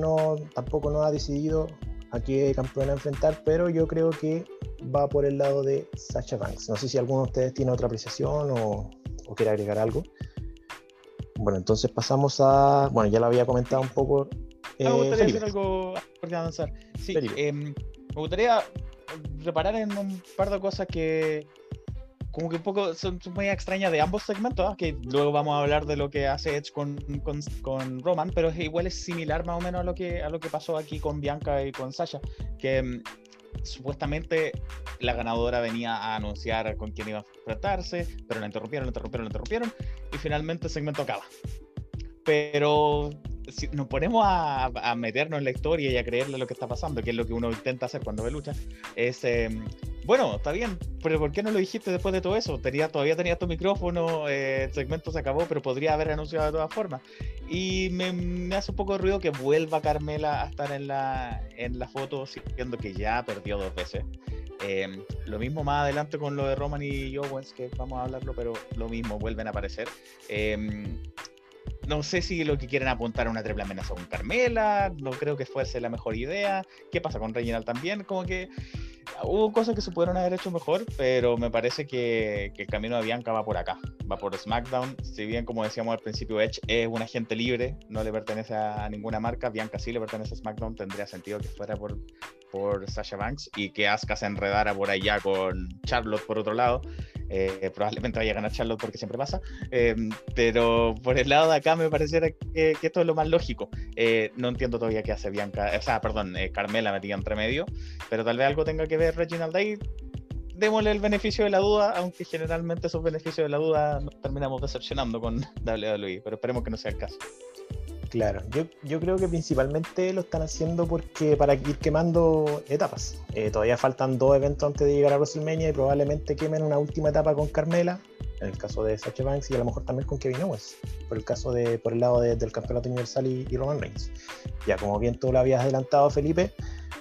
Speaker 5: tampoco no ha decidido a qué campeón a enfrentar, pero yo creo que va por el lado de Sacha Banks. No sé si alguno de ustedes tiene otra apreciación o quiere agregar algo. Bueno, entonces pasamos a. Bueno, ya lo había comentado un poco.
Speaker 4: Eh, me gustaría Felipe. decir algo de avanzar. Sí, eh, me gustaría reparar en un par de cosas que, como que un poco son, son muy extrañas de ambos segmentos, ¿ah? que luego vamos a hablar de lo que hace Edge con, con, con Roman, pero es, igual es similar más o menos a lo que a lo que pasó aquí con Bianca y con Sasha, que mm, supuestamente la ganadora venía a anunciar con quién iba a enfrentarse, pero la interrumpieron, la interrumpieron, la interrumpieron, y finalmente el segmento acaba. Pero si nos ponemos a, meternos en la historia y a creerle lo que está pasando, que es lo que uno intenta hacer cuando ve lucha, es, eh, bueno, está bien, pero ¿por qué no lo dijiste después de todo eso? Tenía, todavía tenía tu micrófono, eh, el segmento se acabó, pero podría haber anunciado de todas formas. Y me, hace un poco de ruido que vuelva Carmela a estar en la, en la foto, siendo que ya perdió dos veces. Eh, lo mismo más adelante con lo de Roman y Owens, que vamos a hablarlo, pero lo mismo, vuelven a aparecer. Eh, no sé si lo que quieren apuntar a una triple amenaza con Carmela, no creo que fuese la mejor idea. ¿Qué pasa con Reginald también? Como que hubo cosas que se pudieron haber hecho mejor, pero me parece que, que, el camino de Bianca va por acá, va por SmackDown. Si bien, como decíamos al principio, Edge es un agente libre, no le pertenece a ninguna marca, Bianca sí le pertenece a SmackDown, tendría sentido que fuera por, por Sasha Banks y que Asuka se enredara por allá con Charlotte por otro lado. Eh, probablemente vaya a ganar Charlotte porque siempre pasa, eh, pero por el lado de acá me pareciera que, esto es lo más lógico. Eh, no entiendo todavía qué hace Bianca, o sea, perdón, Carmela metida entre medio, pero tal vez algo tenga que ver Reginald Day. Démosle el beneficio de la duda, aunque generalmente esos beneficios de la duda nos terminamos decepcionando con WWE, pero esperemos que no sea el caso.
Speaker 5: Claro, yo, yo creo que principalmente lo están haciendo porque para ir quemando etapas. Eh, todavía faltan dos eventos antes de llegar a WrestleMania y probablemente quemen una última etapa con Carmela, en el caso de Sacha Banks y a lo mejor también con Kevin Owens, por el caso de por el lado de, del campeonato universal y, Roman Reigns. Ya como bien tú lo habías adelantado, Felipe,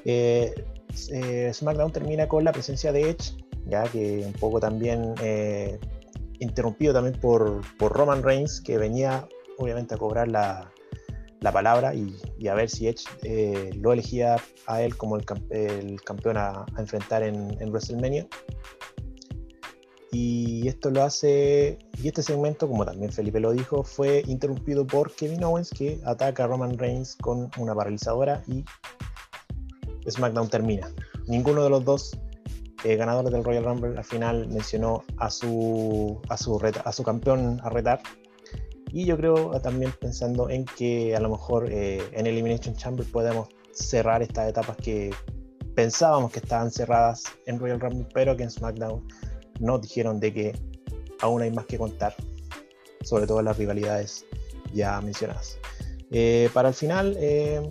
Speaker 5: eh, eh, SmackDown termina con la presencia de Edge, ya que un poco también interrumpido también por, por Roman Reigns, que venía obviamente a cobrar la la palabra y, a ver si Edge eh, lo elegía a él como el, campeón a, a enfrentar en, en, WrestleMania. Y esto lo hace, y este segmento, como también Felipe lo dijo, fue interrumpido por Kevin Owens que ataca a Roman Reigns con una paralizadora y SmackDown termina. Ninguno de los dos eh, ganadores del Royal Rumble al final mencionó a su, a su, reta, a su campeón a retar y yo creo también pensando en que a lo mejor eh, en Elimination Chamber podemos cerrar estas etapas que pensábamos que estaban cerradas en Royal Rumble, pero que en SmackDown nos dijeron de que aún hay más que contar, sobre todo las rivalidades ya mencionadas. Eh, para el final, eh,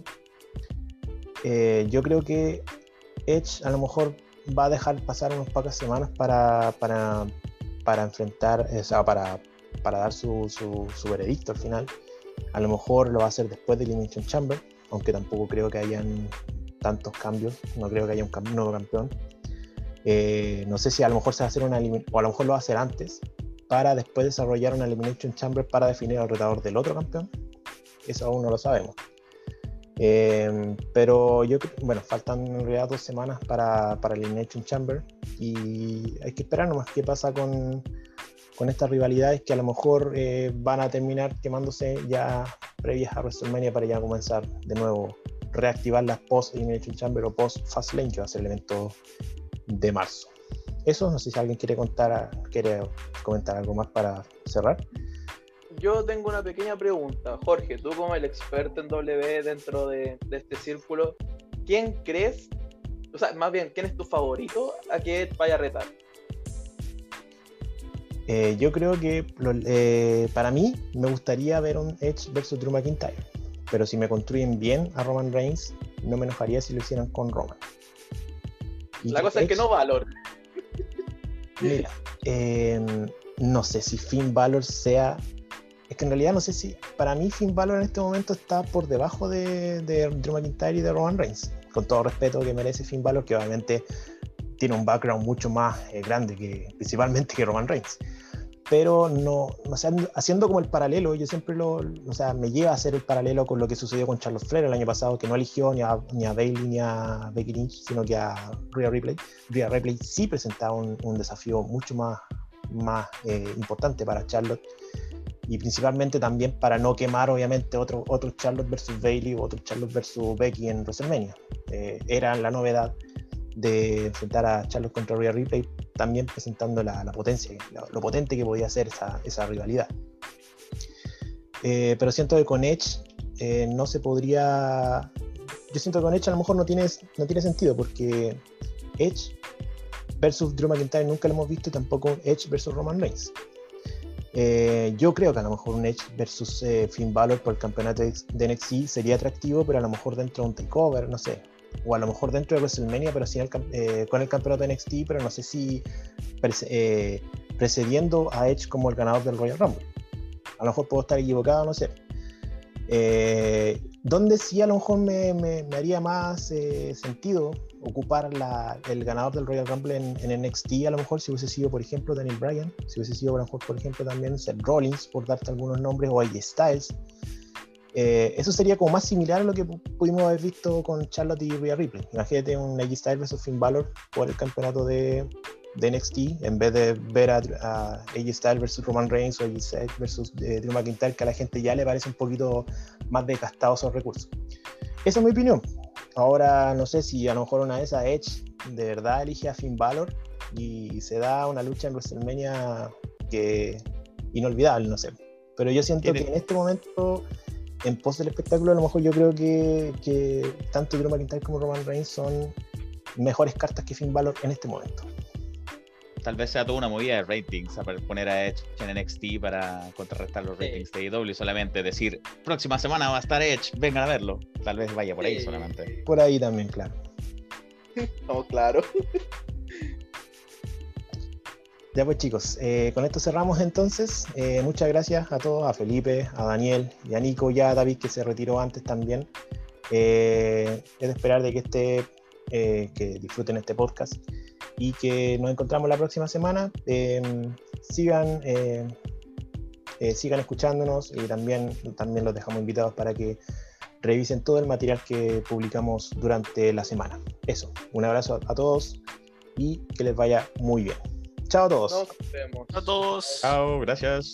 Speaker 5: yo creo que Edge a lo mejor va a dejar pasar unas pocas semanas para, para, para enfrentar, o sea, para, para dar su, su, su, veredicto al final. A lo mejor lo va a hacer después de Elimination Chamber, aunque tampoco creo que hayan tantos cambios, no creo que haya un, nuevo campeón. Eh, no sé si a lo mejor se va a hacer una o a lo mejor lo va a hacer antes, para después desarrollar una Elimination Chamber para definir al retador del otro campeón. Eso aún no lo sabemos. Eh, pero yo, bueno, faltan en realidad dos semanas para, para Elimination Chamber y hay que esperar nomás qué pasa con, con estas rivalidades que a lo mejor eh, van a terminar quemándose ya previas a WrestleMania para ya comenzar de nuevo reactivar las post Elimination Chamber o post Fastlane que va a ser el evento de marzo. Eso, no sé si alguien quiere contar, quiere comentar algo más para cerrar.
Speaker 2: Yo tengo una pequeña pregunta, Jorge, tú como el experto en W dentro de, de este círculo, ¿quién crees, o sea, más bien, quién es tu favorito a que vaya a retar?
Speaker 5: Eh, yo creo que eh, para mí me gustaría ver un Edge versus Drew McIntyre, pero si me construyen bien a Roman Reigns, no me enojaría si lo hicieran con Roman.
Speaker 2: Y La cosa Edge, es que no Valor.
Speaker 5: Mira, eh, no sé si Finn Balor sea. Es que en realidad no sé si. Para mí, Finn Balor en este momento está por debajo de, de Drew McIntyre y de Roman Reigns. Con todo respeto que merece Finn Balor, que obviamente tiene un background mucho más eh, grande que principalmente que Roman Reigns pero no, o sea, haciendo como el paralelo, yo siempre lo, o sea, me lleva a hacer el paralelo con lo que sucedió con Charlotte Flair el año pasado, que no eligió ni a, ni a Bailey ni a Becky Lynch, sino que a Rhea Ripley. Rhea Ripley sí presentaba un, un desafío mucho más, más eh, importante para Charlotte y principalmente también para no quemar obviamente otro, otro Charlotte versus Bailey o otro Charlotte versus Becky en WrestleMania. Eh, era la novedad de enfrentar a Charlotte contra Rhea Ripley también presentando la, potencia, lo, potente que podía ser esa, esa rivalidad. Eh, pero siento que con Edge eh, no se podría. Yo siento que con Edge a lo mejor no tiene, no tiene sentido porque Edge versus Drew McIntyre nunca lo hemos visto y tampoco Edge versus Roman Reigns. Eh, yo creo que a lo mejor un Edge versus Finn Balor por el campeonato de NXT sería atractivo, pero a lo mejor dentro de un takeover, no sé. O a lo mejor dentro de WrestleMania, pero sin el eh, con el campeonato de NXT, pero no sé si eh, precediendo a Edge como el ganador del Royal Rumble. A lo mejor puedo estar equivocado, no sé. Eh, sí a lo mejor me, me- me haría más eh, sentido ocupar la- el ganador del Royal Rumble en, en NXT, a lo mejor si hubiese sido, por ejemplo, Daniel Bryan, si hubiese sido, a lo mejor, por ejemplo, también Seth Rollins, por darte algunos nombres, o AJ Styles. Eh, eso sería como más similar a lo que pu- pudimos haber visto con Charlotte y Rhea Ripley. Imagínate un AJ Styles versus Finn Balor por el campeonato de, de NXT, en vez de ver a, a AJ Styles versus Roman Reigns o AJ Styles versus eh, Drew McIntyre, que a la gente ya le parece un poquito más desgastados esos recursos. Esa es mi opinión. Ahora no sé si a lo mejor una de esas Edge de verdad elige a Finn Balor y se da una lucha en WrestleMania que inolvidable, no sé. Pero yo siento que en este momento, en pos del espectáculo, a lo mejor yo creo que, que tanto Drew McIntyre como Roman Reigns son mejores cartas que Finn Balor en este momento.
Speaker 4: Tal vez sea toda una movida de ratings, a poner a Edge en NXT para contrarrestar los
Speaker 2: Sí.
Speaker 4: ratings de AEW, solamente decir, próxima semana va a estar Edge, vengan a verlo. Tal vez vaya por ahí
Speaker 2: Sí.
Speaker 4: solamente.
Speaker 5: Por ahí también, claro.
Speaker 2: No, [LAUGHS] claro.
Speaker 5: Ya pues chicos, eh, con esto cerramos entonces. Eh, muchas gracias a todos, a Felipe, a Daniel y a Nico, ya a David que se retiró antes también. Eh, es de esperar de que esté, eh, que disfruten este podcast y que nos encontramos la próxima semana. Eh, sigan, sigan escuchándonos y también, también los dejamos invitados para que revisen todo el material que publicamos durante la semana. Eso, un abrazo a todos y que les vaya muy bien. Chao a todos.
Speaker 2: Nos vemos.
Speaker 3: A todos.
Speaker 4: Chao, gracias.